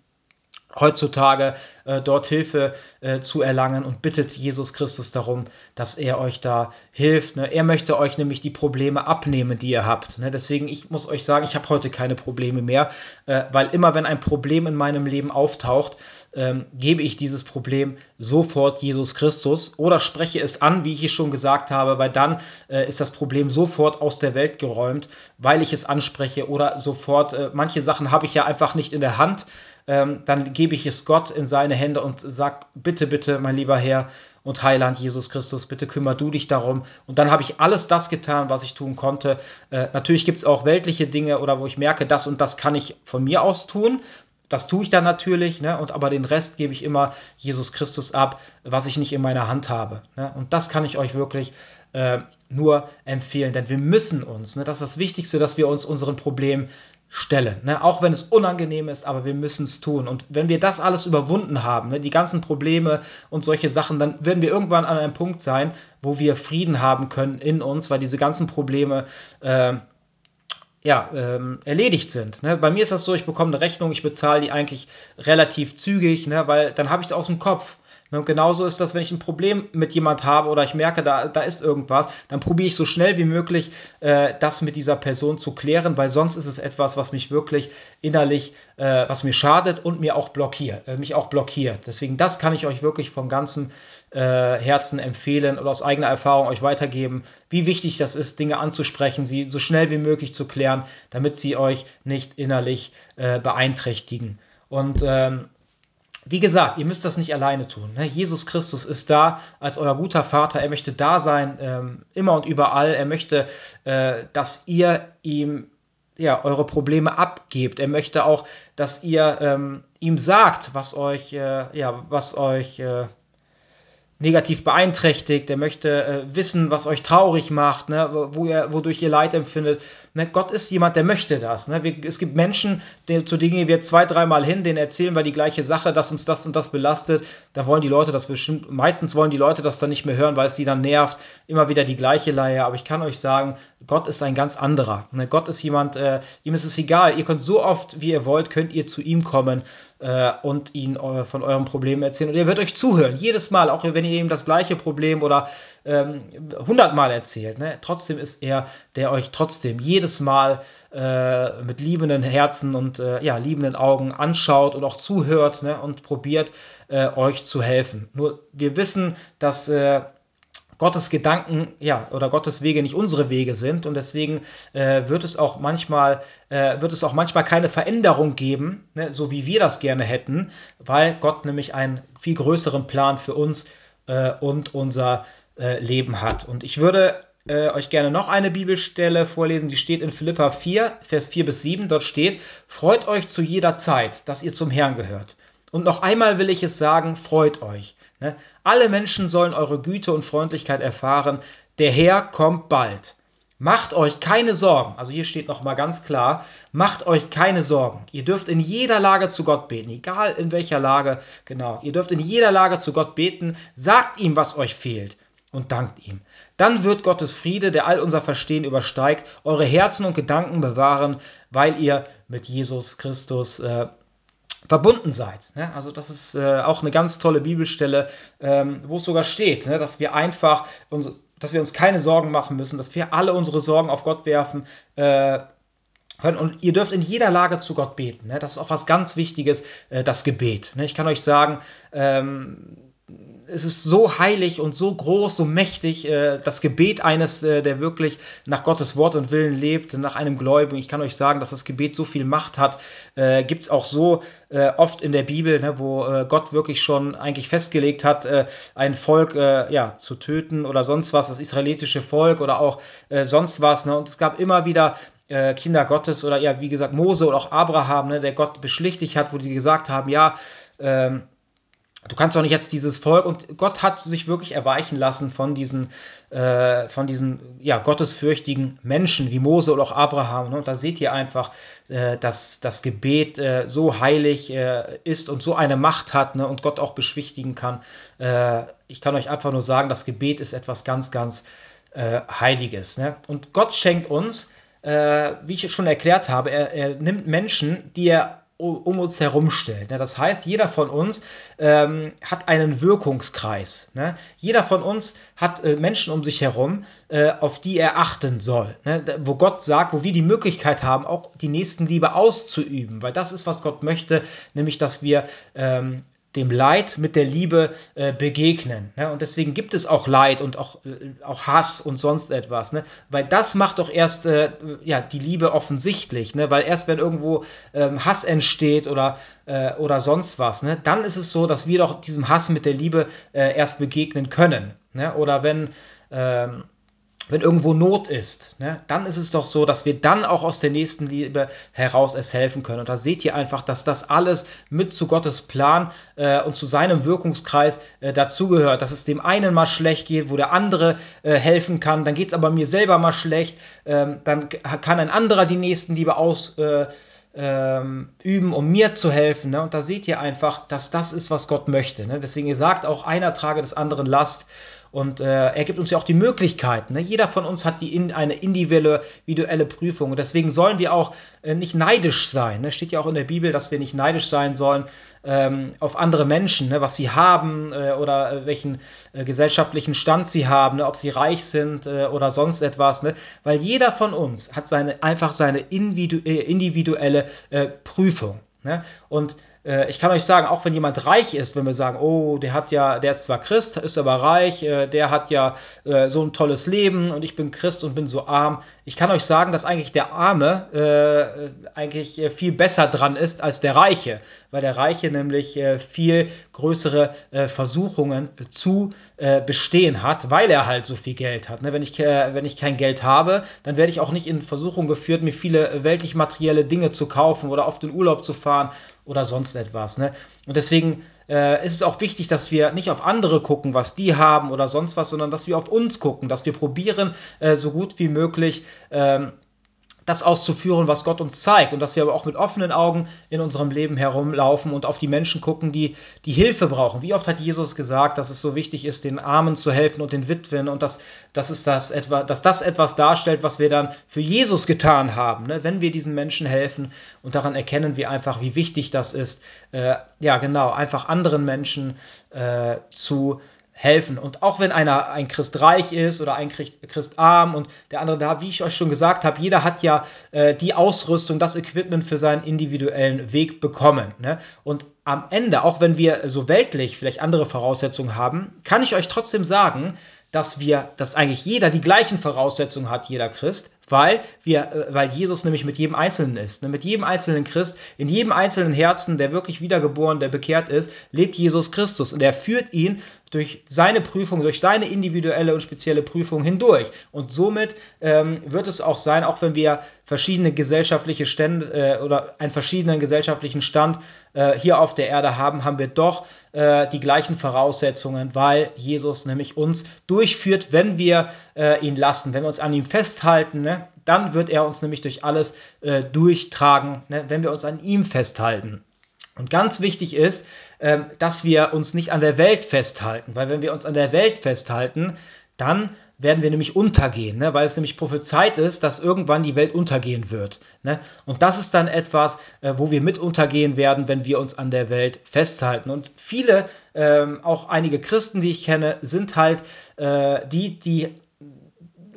heutzutage äh, dort Hilfe äh, zu erlangen und bittet Jesus Christus darum, dass er euch da hilft. Ne? Er möchte euch nämlich die Probleme abnehmen, die ihr habt. Ne? Deswegen, ich muss euch sagen, ich habe heute keine Probleme mehr, äh, weil immer wenn ein Problem in meinem Leben auftaucht, ähm, gebe ich dieses Problem sofort Jesus Christus oder spreche es an, wie ich es schon gesagt habe, weil dann äh, ist das Problem sofort aus der Welt geräumt, weil ich es anspreche oder sofort, äh, manche Sachen habe ich ja einfach nicht in der Hand, ähm, dann gebe ich es Gott in seine Hände und sage, bitte, bitte, mein lieber Herr und Heiland Jesus Christus, bitte kümmer du dich darum. Und dann habe ich alles das getan, was ich tun konnte. Äh, natürlich gibt es auch weltliche Dinge oder wo ich merke, das und das kann ich von mir aus tun. Das tue ich dann natürlich, ne? und aber den Rest gebe ich immer Jesus Christus ab, was ich nicht in meiner Hand habe. Ne? Und das kann ich euch wirklich äh, nur empfehlen, denn wir müssen uns, ne? das ist das Wichtigste, dass wir uns unseren Problemen stellen. Ne? Auch wenn es unangenehm ist, aber wir müssen es tun. Und wenn wir das alles überwunden haben, ne? die ganzen Probleme und solche Sachen, dann werden wir irgendwann an einem Punkt sein, wo wir Frieden haben können in uns, weil diese ganzen Probleme äh, ja, ähm, erledigt sind. Ne? Bei mir ist das so, ich bekomme eine Rechnung, ich bezahle die eigentlich relativ zügig, ne? weil dann habe ich es aus dem Kopf. Ne? Und genauso ist das, wenn ich ein Problem mit jemand habe oder ich merke, da, da ist irgendwas, dann probiere ich so schnell wie möglich, äh, das mit dieser Person zu klären, weil sonst ist es etwas, was mich wirklich innerlich, äh, was mir schadet und mir auch blockiert, äh, mich auch blockiert. Deswegen, das kann ich euch wirklich von ganzem äh, Herzen empfehlen oder aus eigener Erfahrung euch weitergeben, wie wichtig das ist, Dinge anzusprechen, sie so schnell wie möglich zu klären, damit sie euch nicht innerlich äh, beeinträchtigen. Und ähm, wie gesagt, ihr müsst das nicht alleine tun. Ne? Jesus Christus ist da als euer guter Vater. Er möchte da sein, ähm, immer und überall. Er möchte, äh, dass ihr ihm ja, eure Probleme abgebt. Er möchte auch, dass ihr ähm, ihm sagt, was euch, äh, ja, was euch äh, negativ beeinträchtigt, der möchte äh, wissen, was euch traurig macht, ne, wo ihr, wodurch ihr Leid empfindet. Ne, Gott ist jemand, der möchte das. Ne? Wir, es gibt Menschen, die, zu denen gehen wir zwei, dreimal hin, denen erzählen wir die gleiche Sache, dass uns das und das belastet. Da wollen die Leute das bestimmt, meistens wollen die Leute das dann nicht mehr hören, weil es sie dann nervt. Immer wieder die gleiche Leier. Aber ich kann euch sagen, Gott ist ein ganz anderer. Ne? Gott ist jemand, äh, ihm ist es egal. Ihr könnt so oft, wie ihr wollt, könnt ihr zu ihm kommen äh, und ihn äh, von eurem Problem erzählen. Und er wird euch zuhören, jedes Mal, auch wenn ihr ihm das gleiche Problem oder ähm, hundertmal erzählt. Ne? Trotzdem ist er, der euch trotzdem jedes Mal äh, mit liebenden Herzen und äh, ja, liebenden Augen anschaut und auch zuhört ne? und probiert, äh, euch zu helfen. Nur wir wissen, dass äh, Gottes Gedanken, ja, oder Gottes Wege nicht unsere Wege sind und deswegen äh, wird es auch manchmal, äh, wird es auch manchmal keine Veränderung geben, ne, so wie wir das gerne hätten, weil Gott nämlich einen viel größeren Plan für uns äh, und unser äh, Leben hat. Und ich würde äh, euch gerne noch eine Bibelstelle vorlesen, die steht in Philippa 4, Vers 4 bis 7. Dort steht, freut euch zu jeder Zeit, dass ihr zum Herrn gehört. Und noch einmal will ich es sagen, freut euch. Ne? Alle Menschen sollen eure Güte und Freundlichkeit erfahren. Der Herr kommt bald. Macht euch keine Sorgen. Also hier steht noch mal ganz klar, macht euch keine Sorgen. Ihr dürft in jeder Lage zu Gott beten, egal in welcher Lage, genau. Ihr dürft in jeder Lage zu Gott beten, sagt ihm, was euch fehlt und dankt ihm. Dann wird Gottes Friede, der all unser Verstehen übersteigt, eure Herzen und Gedanken bewahren, weil ihr mit Jesus Christus äh, verbunden seid. Ne? Also das ist äh, auch eine ganz tolle Bibelstelle, ähm, wo es sogar steht, ne? dass wir einfach, uns, dass wir uns keine Sorgen machen müssen, dass wir alle unsere Sorgen auf Gott werfen. Äh, können. Und ihr dürft in jeder Lage zu Gott beten. Ne? Das ist auch was ganz Wichtiges, äh, das Gebet. Ne? Ich kann euch sagen, ähm, es ist so heilig und so groß, so mächtig, äh, das Gebet eines, äh, der wirklich nach Gottes Wort und Willen lebt, nach einem Gläubigen. Ich kann euch sagen, dass das Gebet so viel Macht hat. Äh, Gibt es auch so äh, oft in der Bibel, ne, wo äh, Gott wirklich schon eigentlich festgelegt hat, äh, ein Volk ja, zu töten oder sonst was, das israelitische Volk oder auch sonst was. Ne? Und es gab immer wieder Kinder Gottes oder ja, wie gesagt, Mose oder auch Abraham, ne, der Gott beschlichtigt hat, wo die gesagt haben, ja, ähm, du kannst doch nicht jetzt dieses Volk und Gott hat sich wirklich erweichen lassen von diesen, äh, von diesen ja, gottesfürchtigen Menschen wie Mose oder auch Abraham. Ne? Und da seht ihr einfach, äh, dass das Gebet äh, so heilig äh, ist und so eine Macht hat ne? und Gott auch beschwichtigen kann. Äh, ich kann euch einfach nur sagen, das Gebet ist etwas ganz, ganz äh, Heiliges. Ne? Und Gott schenkt uns, wie ich schon erklärt habe, er, er nimmt Menschen, die er um uns herum stellt. Ne? Das heißt, jeder von uns ähm, hat einen Wirkungskreis. Ne? Jeder von uns hat äh, Menschen um sich herum, äh, auf die er achten soll. Ne? Wo Gott sagt, wo wir die Möglichkeit haben, auch die Nächstenliebe auszuüben. Weil das ist, was Gott möchte, nämlich, dass wir ähm, dem Leid mit der Liebe äh, begegnen. Ne? Und deswegen gibt es auch Leid und auch, äh, auch Hass und sonst etwas. Ne? Weil das macht doch erst äh, ja, die Liebe offensichtlich. Ne? Weil erst wenn irgendwo ähm, Hass entsteht oder, äh, oder sonst was, ne? dann ist es so, dass wir doch diesem Hass mit der Liebe äh, erst begegnen können. Ne? Oder wenn. Ähm, wenn irgendwo Not ist, ne, dann ist es doch so, dass wir dann auch aus der nächsten Liebe heraus es helfen können. Und da seht ihr einfach, dass das alles mit zu Gottes Plan äh, und zu seinem Wirkungskreis äh, dazugehört. Dass es dem einen mal schlecht geht, wo der andere äh, helfen kann, dann geht es aber mir selber mal schlecht, ähm, dann kann ein anderer die Nächstenliebe aus äh, ähm, üben, um mir zu helfen. Ne? Und da seht ihr einfach, dass das ist, was Gott möchte. Ne? Deswegen sagt auch, einer trage des anderen Last. Und äh, er gibt uns ja auch die Möglichkeiten. Ne? Jeder von uns hat die in, eine individuelle Prüfung. Und deswegen sollen wir auch äh, nicht neidisch sein. Ne? Steht ja auch in der Bibel, dass wir nicht neidisch sein sollen ähm, auf andere Menschen, ne? was sie haben äh, oder äh, welchen äh, gesellschaftlichen Stand sie haben, ne? ob sie reich sind äh, oder sonst etwas. Ne? Weil jeder von uns hat seine, einfach seine individu individuelle Prüfung. Ne? Und äh, ich kann euch sagen, auch wenn jemand reich ist, wenn wir sagen, oh, der hat ja, der ist zwar Christ, ist aber reich, äh, der hat ja äh, so ein tolles Leben und ich bin Christ und bin so arm. Ich kann euch sagen, dass eigentlich der Arme äh, eigentlich viel besser dran ist als der Reiche, weil der Reiche nämlich viel größere Versuchungen zu bestehen hat, weil er halt so viel Geld hat. Ne? Wenn, ich, wenn ich kein Geld habe, dann werde ich auch nicht in Versuchung geführt, mir viele weltlich materielle Dinge zu kaufen oder auf den Urlaub zu fahren oder sonst etwas. Ne? Und deswegen äh, ist es auch wichtig, dass wir nicht auf andere gucken, was die haben oder sonst was, sondern dass wir auf uns gucken, dass wir probieren, äh, so gut wie möglich ähm, das auszuführen, was Gott uns zeigt und dass wir aber auch mit offenen Augen in unserem Leben herumlaufen und auf die Menschen gucken, die die Hilfe brauchen. Wie oft hat Jesus gesagt, dass es so wichtig ist, den Armen zu helfen und den Witwen und dass, dass, es das, etwa, dass das etwas darstellt, was wir dann für Jesus getan haben, ne? wenn wir diesen Menschen helfen und daran erkennen wir einfach, wie wichtig das ist, äh, ja genau, einfach anderen Menschen äh, zu helfen. Und auch wenn einer ein Christ reich ist oder ein Christ arm und der andere da, wie ich euch schon gesagt habe, jeder hat ja äh, die Ausrüstung, das Equipment für seinen individuellen Weg bekommen. Ne? Und am Ende, auch wenn wir so weltlich vielleicht andere Voraussetzungen haben, kann ich euch trotzdem sagen, dass wir, dass eigentlich jeder die gleichen Voraussetzungen hat, jeder Christ, weil wir, äh, weil Jesus nämlich mit jedem Einzelnen ist, mit jedem einzelnen Christ, in jedem einzelnen Herzen, der wirklich wiedergeboren, der bekehrt ist, lebt Jesus Christus und er führt ihn durch seine Prüfung, durch seine individuelle und spezielle Prüfung hindurch. Und somit ähm, wird es auch sein, auch wenn wir verschiedene gesellschaftliche Stände äh, oder einen verschiedenen gesellschaftlichen Stand äh, hier auf der Erde haben, haben wir doch äh, die gleichen Voraussetzungen, weil Jesus nämlich uns durchführt, wenn wir äh, ihn lassen, wenn wir uns an ihm festhalten, ne, dann wird er uns nämlich durch alles äh, durchtragen, ne, wenn wir uns an ihm festhalten. Und ganz wichtig ist, ähm, dass wir uns nicht an der Welt festhalten, weil wenn wir uns an der Welt festhalten, dann werden wir nämlich untergehen, ne? weil es nämlich prophezeit ist, dass irgendwann die Welt untergehen wird. Ne? Und das ist dann etwas, äh, wo wir mit untergehen werden, wenn wir uns an der Welt festhalten. Und viele, ähm, auch einige Christen, die ich kenne, sind halt äh, die, die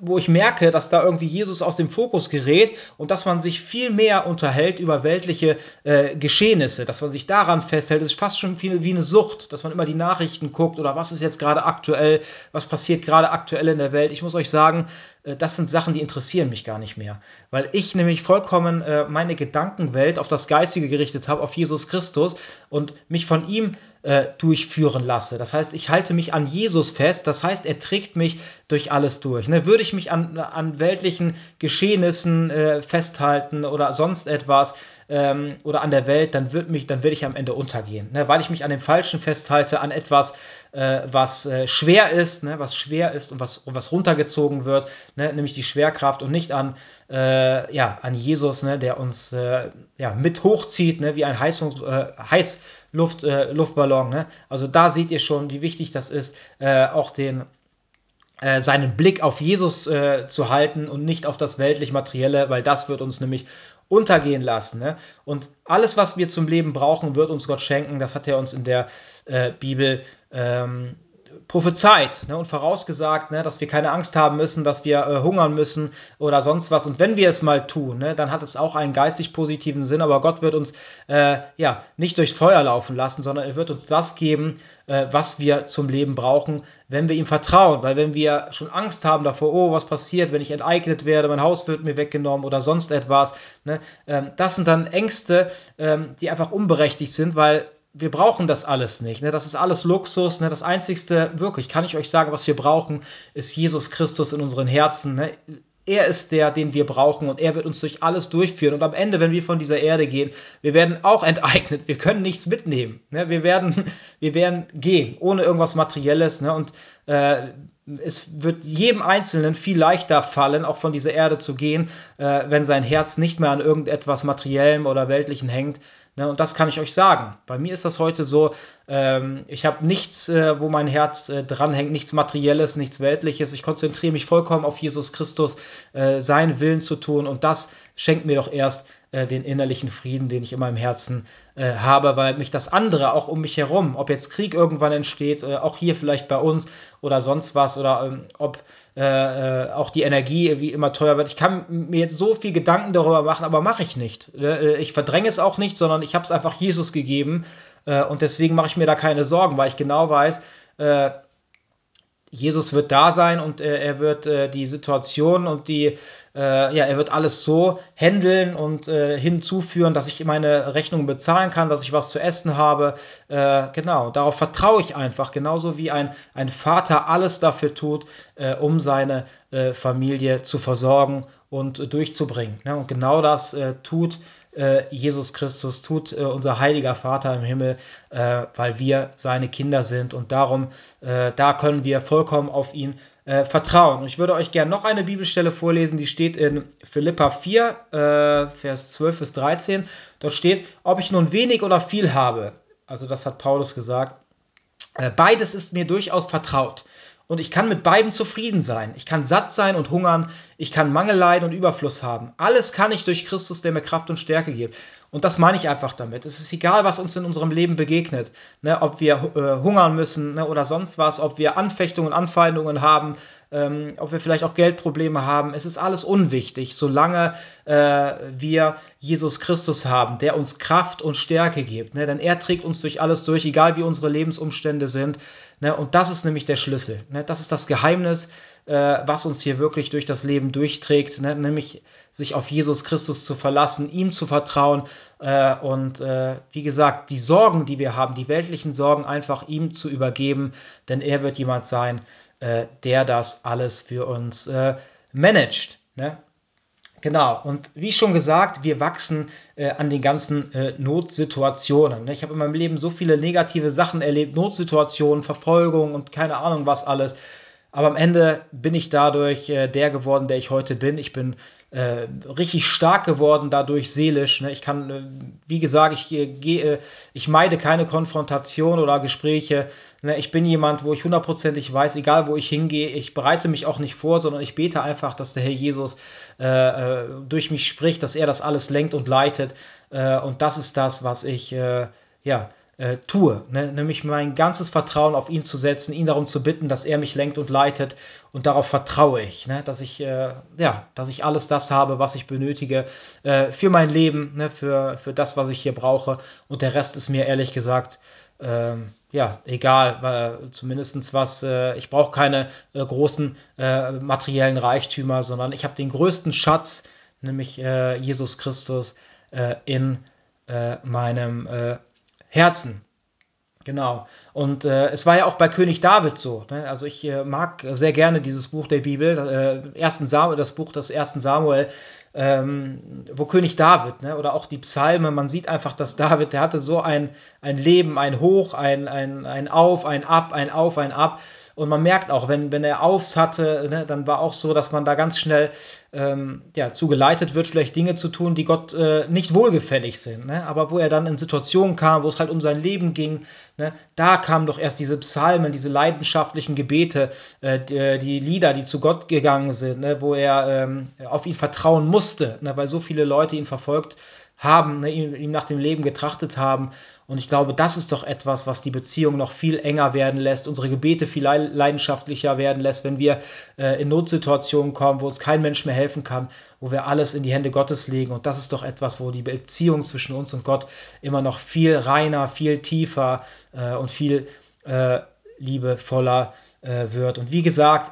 wo ich merke, dass da irgendwie Jesus aus dem Fokus gerät und dass man sich viel mehr unterhält über weltliche äh, Geschehnisse, dass man sich daran festhält. Es ist fast schon viel wie eine Sucht, dass man immer die Nachrichten guckt oder was ist jetzt gerade aktuell, was passiert gerade aktuell in der Welt. Ich muss euch sagen, das sind Sachen, die interessieren mich gar nicht mehr, weil ich nämlich vollkommen äh, meine Gedankenwelt auf das Geistige gerichtet habe, auf Jesus Christus und mich von ihm äh, durchführen lasse. Das heißt, ich halte mich an Jesus fest, das heißt, er trägt mich durch alles durch. Ne? Würde ich mich an, an weltlichen Geschehnissen äh, festhalten oder sonst etwas, ähm, oder an der Welt, dann wird mich, dann werde ich am Ende untergehen, ne? weil ich mich an dem Falschen festhalte, an etwas, äh, was äh, schwer ist, ne? was schwer ist und was, und was runtergezogen wird, ne? nämlich die Schwerkraft und nicht an, äh, ja, an Jesus, ne? der uns äh, ja, mit hochzieht, ne? wie ein Heißungs, äh, Heißluft, äh. Ne? Also da seht ihr schon, wie wichtig das ist, auch den seinen Blick auf Jesus äh, zu halten und nicht auf das weltlich-materielle, weil das wird uns nämlich untergehen lassen. Ne? Und alles, was wir zum Leben brauchen, wird uns Gott schenken. Das hat er uns in der äh, Bibel ähm, prophezeit ne, und vorausgesagt, ne, dass wir keine Angst haben müssen, dass wir äh, hungern müssen oder sonst was. Und wenn wir es mal tun, ne, dann hat es auch einen geistig positiven Sinn. Aber Gott wird uns äh, ja nicht durchs Feuer laufen lassen, sondern er wird uns das geben, äh, was wir zum Leben brauchen, wenn wir ihm vertrauen. Weil wenn wir schon Angst haben davor, oh, was passiert, wenn ich enteignet werde, mein Haus wird mir weggenommen oder sonst etwas, ne, ähm, das sind dann Ängste, ähm, die einfach unberechtigt sind, weil wir brauchen das alles nicht. Ne? Das ist alles Luxus. Ne? Das Einzigste, wirklich, kann ich euch sagen, was wir brauchen, ist Jesus Christus in unseren Herzen. Ne? Er ist der, den wir brauchen und er wird uns durch alles durchführen. Und am Ende, wenn wir von dieser Erde gehen, wir werden auch enteignet. Wir können nichts mitnehmen. Ne? Wir, werden, wir werden gehen, ohne irgendwas Materielles. Ne? Und äh, es wird jedem Einzelnen viel leichter fallen, auch von dieser Erde zu gehen, äh, wenn sein Herz nicht mehr an irgendetwas Materiellem oder Weltlichen hängt, Ne, und das kann ich euch sagen. Bei mir ist das heute so, ähm, ich habe nichts, äh, wo mein Herz äh, dranhängt, nichts Materielles, nichts Weltliches. Ich konzentriere mich vollkommen auf Jesus Christus, äh, seinen Willen zu tun. Und das schenkt mir doch erst äh, den innerlichen Frieden, den ich in meinem Herzen äh, habe, weil mich das andere auch um mich herum, ob jetzt Krieg irgendwann entsteht, äh, auch hier vielleicht bei uns oder sonst was, oder ähm, ob äh, äh, auch die Energie wie immer teuer wird. Ich kann mir jetzt so viel Gedanken darüber machen, aber mache ich nicht. Äh, ich verdränge es auch nicht, sondern ich habe es einfach Jesus gegeben äh, und deswegen mache ich mir da keine Sorgen, weil ich genau weiß, äh, Jesus wird da sein und äh, er wird die Situation und die, äh, ja, er wird alles so handeln und äh, hinzuführen, dass ich meine Rechnungen bezahlen kann, dass ich was zu essen habe. Äh, genau, darauf vertraue ich einfach, genauso wie ein, ein Vater alles dafür tut, äh, um seine Familie zu versorgen und durchzubringen. Ne? Und genau das tut äh, Jesus Christus, tut äh, unser heiliger Vater im Himmel, äh, weil wir seine Kinder sind und darum, äh, da können wir vollkommen auf ihn äh, vertrauen. Und ich würde euch gerne noch eine Bibelstelle vorlesen, die steht in Philippa 4, äh, Vers 12 bis 13. Dort steht, ob ich nun wenig oder viel habe, also das hat Paulus gesagt, beides ist mir durchaus vertraut und ich kann mit beiden zufrieden sein. Ich kann satt sein und hungern, ich kann Mangel leiden und Überfluss haben. Alles kann ich durch Christus, der mir Kraft und Stärke gibt. Und das meine ich einfach damit. Es ist egal, was uns in unserem Leben begegnet. Ne, ob wir äh, hungern müssen ne, oder sonst was, ob wir Anfechtungen, Anfeindungen haben, ähm, ob wir vielleicht auch Geldprobleme haben. Es ist alles unwichtig, solange äh, wir Jesus Christus haben, der uns Kraft und Stärke gibt. Ne? Denn er trägt uns durch alles durch, egal wie unsere Lebensumstände sind. Ne? Und das ist nämlich der Schlüssel. Ne? Das ist das Geheimnis, äh, was uns hier wirklich durch das Leben durchträgt, ne? nämlich sich auf Jesus Christus zu verlassen, ihm zu vertrauen äh, und äh, wie gesagt, die Sorgen, die wir haben, die weltlichen Sorgen einfach ihm zu übergeben, denn er wird jemand sein, äh, der das alles für uns äh, managt. Ne? Genau, und wie schon gesagt, wir wachsen äh, an den ganzen äh, Notsituationen. Ne? Ich habe in meinem Leben so viele negative Sachen erlebt, Notsituationen, Verfolgung und keine Ahnung was alles. aber am Ende bin ich dadurch äh, der geworden, der ich heute bin. Ich bin äh, richtig stark geworden dadurch seelisch. Ne? Ich kann, äh, wie gesagt, ich äh, gehe, ich meide keine Konfrontation oder Gespräche. Ne? Ich bin jemand, wo ich hundertprozentig weiß, egal wo ich hingehe, ich bereite mich auch nicht vor, sondern ich bete einfach, dass der Herr Jesus äh, äh, durch mich spricht, dass er das alles lenkt und leitet. und das ist das, was ich, ja, äh, tue, ne? nämlich mein ganzes Vertrauen auf ihn zu setzen, ihn darum zu bitten, dass er mich lenkt und leitet und darauf vertraue ich, ne? dass ich äh, ja, dass ich alles das habe, was ich benötige äh, für mein Leben, ne? für, für das, was ich hier brauche und der Rest ist mir ehrlich gesagt ähm, ja, egal, weil zumindest was, äh, ich brauche keine äh, großen äh, materiellen Reichtümer, sondern ich habe den größten Schatz, nämlich äh, Jesus Christus, äh, in äh, meinem Herzen. Genau. Und äh, es war ja auch bei König David so. Ne? Also ich äh, mag sehr gerne dieses Buch der Bibel, äh, ersten Samuel, das Buch des ersten Samuel, ähm, wo König David, ne? oder auch die Psalme, man sieht einfach, dass David, der hatte so ein, ein Leben, ein Hoch, ein, ein, ein Auf, ein Ab, ein Auf, ein Ab. Und man merkt auch, wenn, wenn er Aufs hatte, ne, dann war auch so, dass man da ganz schnell ähm, ja, zugeleitet wird, vielleicht Dinge zu tun, die Gott äh, nicht wohlgefällig sind. Ne? Aber wo er dann in Situationen kam, wo es halt um sein Leben ging, ne, da kamen doch erst diese Psalmen, diese leidenschaftlichen Gebete, äh, die, die, Lieder, die zu Gott gegangen sind, ne, wo er ähm, auf ihn vertrauen musste, ne, weil so viele Leute ihn verfolgt haben, ne, ihm, ihm nach dem Leben getrachtet haben. Und ich glaube, das ist doch etwas, was die Beziehung noch viel enger werden lässt, unsere Gebete viel leidenschaftlicher werden lässt, wenn wir äh, in Notsituationen kommen, wo uns kein Mensch mehr helfen kann, wo wir alles in die Hände Gottes legen. Und das ist doch etwas, wo die Beziehung zwischen uns und Gott immer noch viel reiner, viel tiefer äh, und viel äh, liebevoller äh, wird. Und wie gesagt,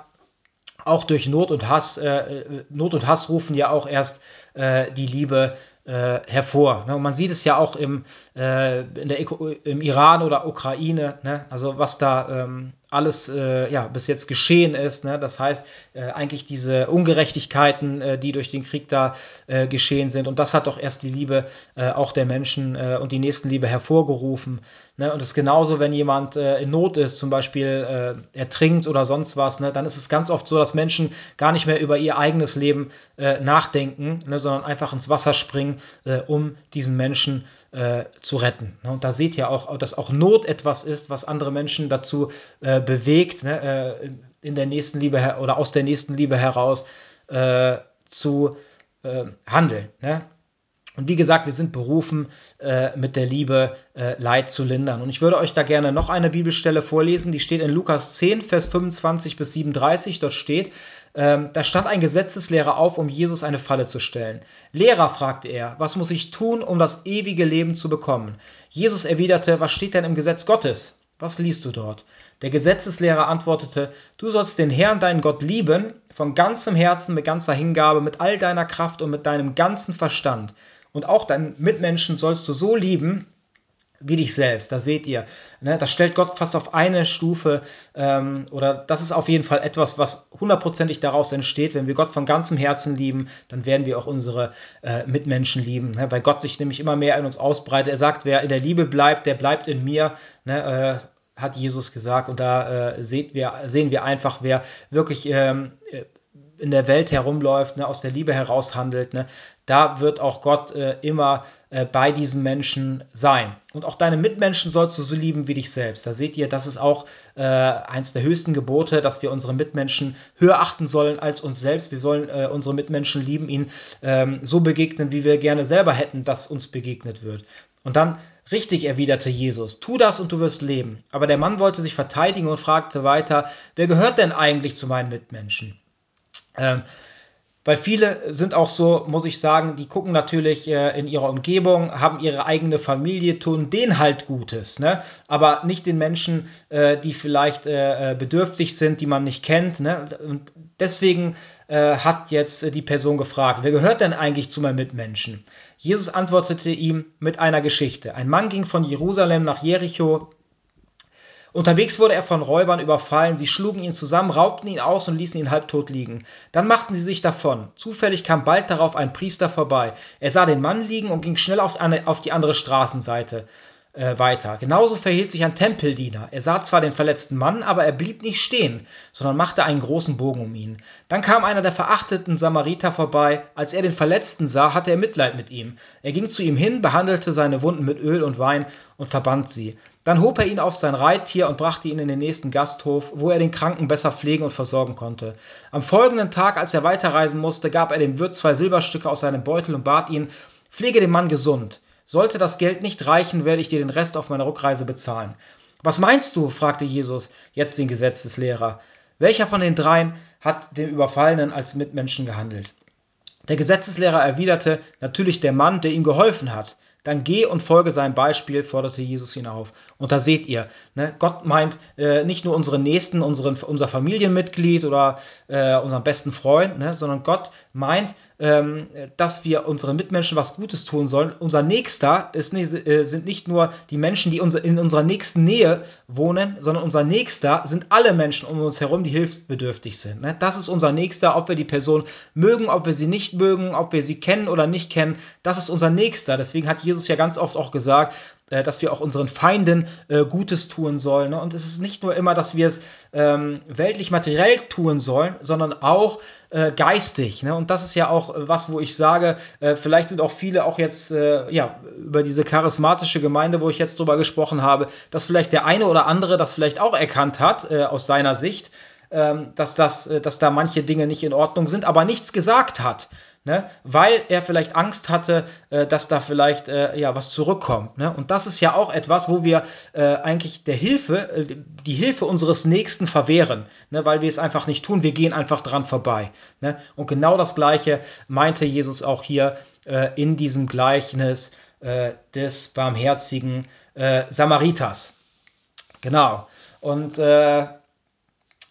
auch durch Not und Hass, äh, Not und Hass rufen ja auch erst äh, die Liebe äh, hervor. Ne? Und man sieht es ja auch im, äh, in der, im Iran oder Ukraine, ne? also was da ähm, alles äh, ja, bis jetzt geschehen ist. Ne? Das heißt, äh, eigentlich diese Ungerechtigkeiten, äh, die durch den Krieg da äh, geschehen sind. Und das hat doch erst die Liebe äh, auch der Menschen äh, und die Nächstenliebe hervorgerufen. Ne? Und es ist genauso, wenn jemand in Not ist, zum Beispiel ertrinkt oder sonst was, ne? dann ist es ganz oft so, dass Menschen gar nicht mehr über ihr eigenes Leben nachdenken, ne? sondern einfach ins Wasser springen, um diesen Menschen zu retten. Ne? Und da seht ihr auch, dass auch Not etwas ist, was andere Menschen dazu äh, äh, bewegt, ne, äh, in der nächsten Liebe oder aus der nächsten Liebe heraus äh, zu äh, handeln. Ne? Und wie gesagt, wir sind berufen, äh, mit der Liebe äh, Leid zu lindern. Und ich würde euch da gerne noch eine Bibelstelle vorlesen, die steht in Lukas 10, Vers 25 bis 37. Dort steht, ähm, da stand ein Gesetzeslehrer auf, um Jesus eine Falle zu stellen. Lehrer, fragte er, was muss ich tun, um das ewige Leben zu bekommen? Jesus erwiderte, was steht denn im Gesetz Gottes? Was liest du dort? Der Gesetzeslehrer antwortete, du sollst den Herrn, deinen Gott, lieben, von ganzem Herzen, mit ganzer Hingabe, mit all deiner Kraft und mit deinem ganzen Verstand. Und auch deinen Mitmenschen sollst du so lieben, wie dich selbst. Da seht ihr, ne, das stellt Gott fast auf eine Stufe ähm, oder das ist auf jeden Fall etwas, was hundertprozentig daraus entsteht. Wenn wir Gott von ganzem Herzen lieben, dann werden wir auch unsere äh, Mitmenschen lieben, ne, weil Gott sich nämlich immer mehr in uns ausbreitet. Er sagt, wer in der Liebe bleibt, der bleibt in mir. Ne, äh, hat Jesus gesagt und da äh, seht wir, sehen wir einfach, wer wirklich ähm, in der Welt herumläuft, ne, aus der Liebe heraus handelt, ne, da wird auch Gott äh, immer äh, bei diesen Menschen sein. Und auch deine Mitmenschen sollst du so lieben wie dich selbst. Da seht ihr, das ist auch äh, eins der höchsten Gebote, dass wir unsere Mitmenschen höher achten sollen als uns selbst. Wir sollen äh, unsere Mitmenschen lieben, ihnen ähm, so begegnen, wie wir gerne selber hätten, dass uns begegnet wird. Und dann Richtig, erwiderte Jesus, tu das und du wirst leben. Aber der Mann wollte sich verteidigen und fragte weiter, wer gehört denn eigentlich zu meinen Mitmenschen? Ähm, weil viele sind auch so, muss ich sagen, die gucken natürlich äh, in ihrer Umgebung, haben ihre eigene Familie, tun denen halt Gutes, ne? aber nicht den Menschen, äh, die vielleicht äh, äh bedürftig sind, die man nicht kennt. Ne? Und deswegen äh, hat jetzt die Person gefragt, wer gehört denn eigentlich zu meinen Mitmenschen? Jesus antwortete ihm mit einer Geschichte. Ein Mann ging von Jerusalem nach Jericho Unterwegs wurde er von Räubern überfallen, sie schlugen ihn zusammen, raubten ihn aus und ließen ihn halbtot liegen. Dann machten sie sich davon. Zufällig kam bald darauf ein Priester vorbei. Er sah den Mann liegen und ging schnell auf, die andere Straßenseite. äh, weiter. Genauso verhielt sich ein Tempeldiener. Er sah zwar den verletzten Mann, aber er blieb nicht stehen, sondern machte einen großen Bogen um ihn. Dann kam einer der verachteten Samariter vorbei. Als er den Verletzten sah, hatte er Mitleid mit ihm. Er ging zu ihm hin, behandelte seine Wunden mit Öl und Wein und verband sie. Dann hob er ihn auf sein Reittier und brachte ihn in den nächsten Gasthof, wo er den Kranken besser pflegen und versorgen konnte. Am folgenden Tag, als er weiterreisen musste, gab er dem Wirt zwei Silberstücke aus seinem Beutel und bat ihn, pflege den Mann gesund. Sollte das Geld nicht reichen, werde ich dir den Rest auf meiner Rückreise bezahlen. Was meinst du? fragte Jesus jetzt den Gesetzeslehrer. Welcher von den dreien hat dem Überfallenen als Mitmenschen gehandelt? Der Gesetzeslehrer erwiderte, natürlich der Mann, der ihm geholfen hat. Dann geh und folge seinem Beispiel, forderte Jesus ihn auf. Und da seht ihr, ne, Gott meint äh, nicht nur unseren Nächsten, unseren, unser Familienmitglied oder äh, unseren besten Freund, ne, sondern Gott meint ähm, dass wir unseren Mitmenschen was Gutes tun sollen. Unser Nächster ist äh, sind nicht nur die Menschen, die in unserer nächsten Nähe wohnen, sondern unser Nächster sind alle Menschen um uns herum, die hilfsbedürftig sind. Ne? Das ist unser Nächster, ob wir die Person mögen, ob wir sie nicht mögen, ob wir sie kennen oder nicht kennen. Das ist unser Nächster. Deswegen hat Jesus ja ganz oft auch gesagt, äh, dass wir auch unseren Feinden äh, Gutes tun sollen. Ne? Und es ist nicht nur immer, dass wir es ähm, weltlich materiell tun sollen, sondern auch äh, geistig. Ne? Und das ist ja auch was, wo ich sage, äh, vielleicht sind auch viele auch jetzt äh, ja, über diese charismatische Gemeinde, wo ich jetzt drüber gesprochen habe, dass vielleicht der eine oder andere das vielleicht auch erkannt hat äh, aus seiner Sicht. Ähm, dass, das, dass da manche Dinge nicht in Ordnung sind, aber nichts gesagt hat ne? weil er vielleicht Angst hatte, äh, dass da vielleicht äh, ja was zurückkommt. Ne? Und das ist ja auch etwas, wo wir äh, eigentlich der Hilfe, äh, die Hilfe unseres Nächsten verwehren, ne? weil wir es einfach nicht tun. Wir gehen einfach dran vorbei. Ne? Und genau das Gleiche meinte Jesus auch hier äh, in diesem Gleichnis äh, des barmherzigen Samariters. Genau. Und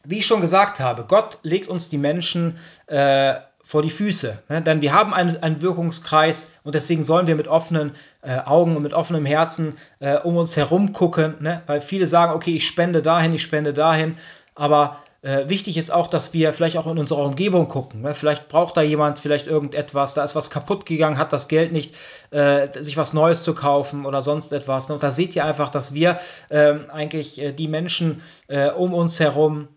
wie ich schon gesagt habe, Gott legt uns die Menschen äh, vor die Füße. Ne? Denn wir haben einen, einen, Wirkungskreis und deswegen sollen wir mit offenen äh, Augen und mit offenem Herzen äh, um uns herum gucken. Ne? Weil viele sagen, okay, ich spende dahin, ich spende dahin. Aber äh, wichtig ist auch, dass wir vielleicht auch in unserer Umgebung gucken. Ne? Vielleicht braucht da jemand vielleicht irgendetwas, da ist was kaputt gegangen, hat das Geld nicht, äh, sich was Neues zu kaufen oder sonst etwas. Ne? Und da seht ihr einfach, dass wir ähm, eigentlich äh, die Menschen äh, um uns herum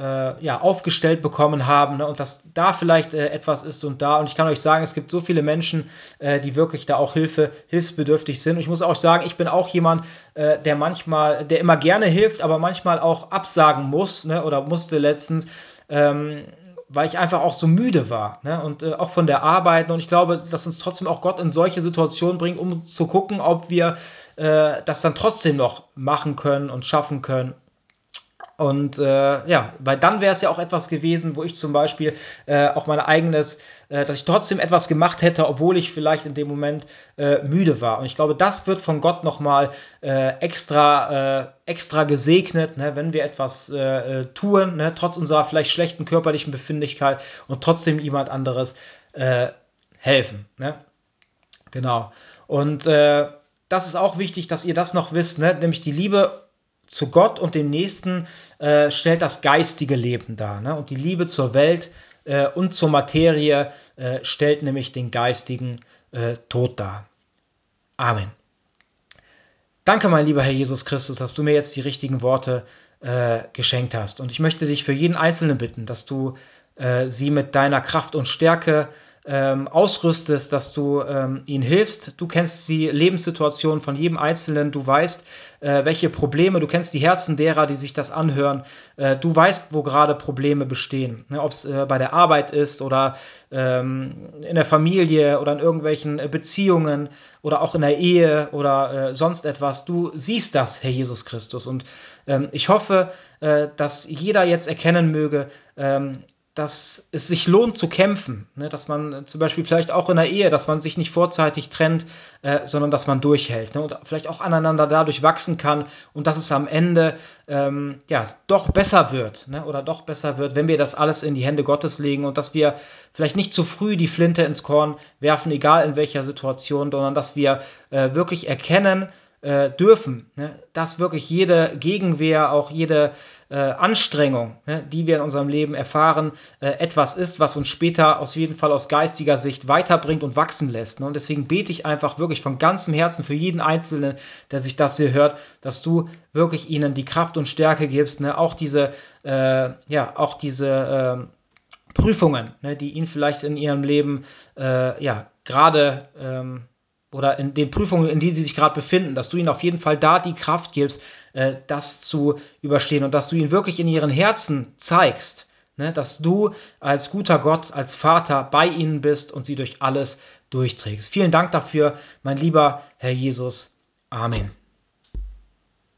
äh, ja, aufgestellt bekommen haben ne? und dass da vielleicht äh, etwas ist und da. Und ich kann euch sagen, es gibt so viele Menschen, äh, die wirklich da auch Hilfe, hilfsbedürftig sind. Und ich muss auch sagen, ich bin auch jemand, äh, der manchmal, der immer gerne hilft, aber manchmal auch absagen muss ne? oder musste letztens. Ähm, weil ich einfach auch so müde war ne? und äh, auch von der Arbeit. Und ich glaube, dass uns trotzdem auch Gott in solche Situationen bringt, um zu gucken, ob wir äh, das dann trotzdem noch machen können und schaffen können. Und äh, ja, weil dann wäre es ja auch etwas gewesen, wo ich zum Beispiel äh, auch mein eigenes, äh, dass ich trotzdem etwas gemacht hätte, obwohl ich vielleicht in dem Moment äh, müde war. Und ich glaube, das wird von Gott nochmal äh, extra, äh, extra gesegnet, ne, wenn wir etwas äh, tun, ne, trotz unserer vielleicht schlechten körperlichen Befindlichkeit und trotzdem jemand anderes helfen. Ne? Genau. Und das ist auch wichtig, dass ihr das noch wisst, ne? nämlich die Liebe zu Gott und dem Nächsten äh, stellt das geistige Leben dar. Ne? Und die Liebe zur Welt äh, und zur Materie äh, stellt nämlich den geistigen äh, Tod dar. Amen. Danke, mein lieber Herr Jesus Christus, dass du mir jetzt die richtigen Worte äh, geschenkt hast. Und ich möchte dich für jeden Einzelnen bitten, dass du äh, sie mit deiner Kraft und Stärke ähm, ausrüstest, dass du ähm, ihnen hilfst. Du kennst die Lebenssituation von jedem Einzelnen, du weißt, äh, welche Probleme, du kennst die Herzen derer, die sich das anhören. Äh, du weißt, wo gerade Probleme bestehen. Ne? Ob es äh, bei der Arbeit ist oder ähm, in der Familie oder in irgendwelchen äh, Beziehungen oder auch in der Ehe oder äh, sonst etwas. Du siehst das, Herr Jesus Christus. Und ähm, ich hoffe, äh, dass jeder jetzt erkennen möge, ähm, dass es sich lohnt zu kämpfen, ne? dass man zum Beispiel vielleicht auch in der Ehe, dass man sich nicht vorzeitig trennt, äh, sondern dass man durchhält ne? und vielleicht auch aneinander dadurch wachsen kann und dass es am Ende ähm, ja doch besser wird ne? oder doch besser wird, wenn wir das alles in die Hände Gottes legen und dass wir vielleicht nicht zu früh die Flinte ins Korn werfen, egal in welcher Situation, sondern dass wir äh, wirklich erkennen, äh, dürfen, ne, dass wirklich jede Gegenwehr, auch jede äh, Anstrengung, ne, die wir in unserem Leben erfahren, äh, etwas ist, was uns später aus jeden Fall aus geistiger Sicht weiterbringt und wachsen lässt. Ne? Und deswegen bete ich einfach wirklich von ganzem Herzen für jeden Einzelnen, der sich das hier hört, dass du wirklich ihnen die Kraft und Stärke gibst, ne? auch diese, äh, ja, auch diese äh, Prüfungen, ne, die ihnen vielleicht in ihrem Leben äh, ja gerade ähm, oder in den Prüfungen, in denen sie sich gerade befinden, dass du ihnen auf jeden Fall da die Kraft gibst, äh, das zu überstehen und dass du ihnen wirklich in ihren Herzen zeigst, ne, dass du als guter Gott, als Vater bei ihnen bist und sie durch alles durchträgst. Vielen Dank dafür, mein lieber Herr Jesus. Amen.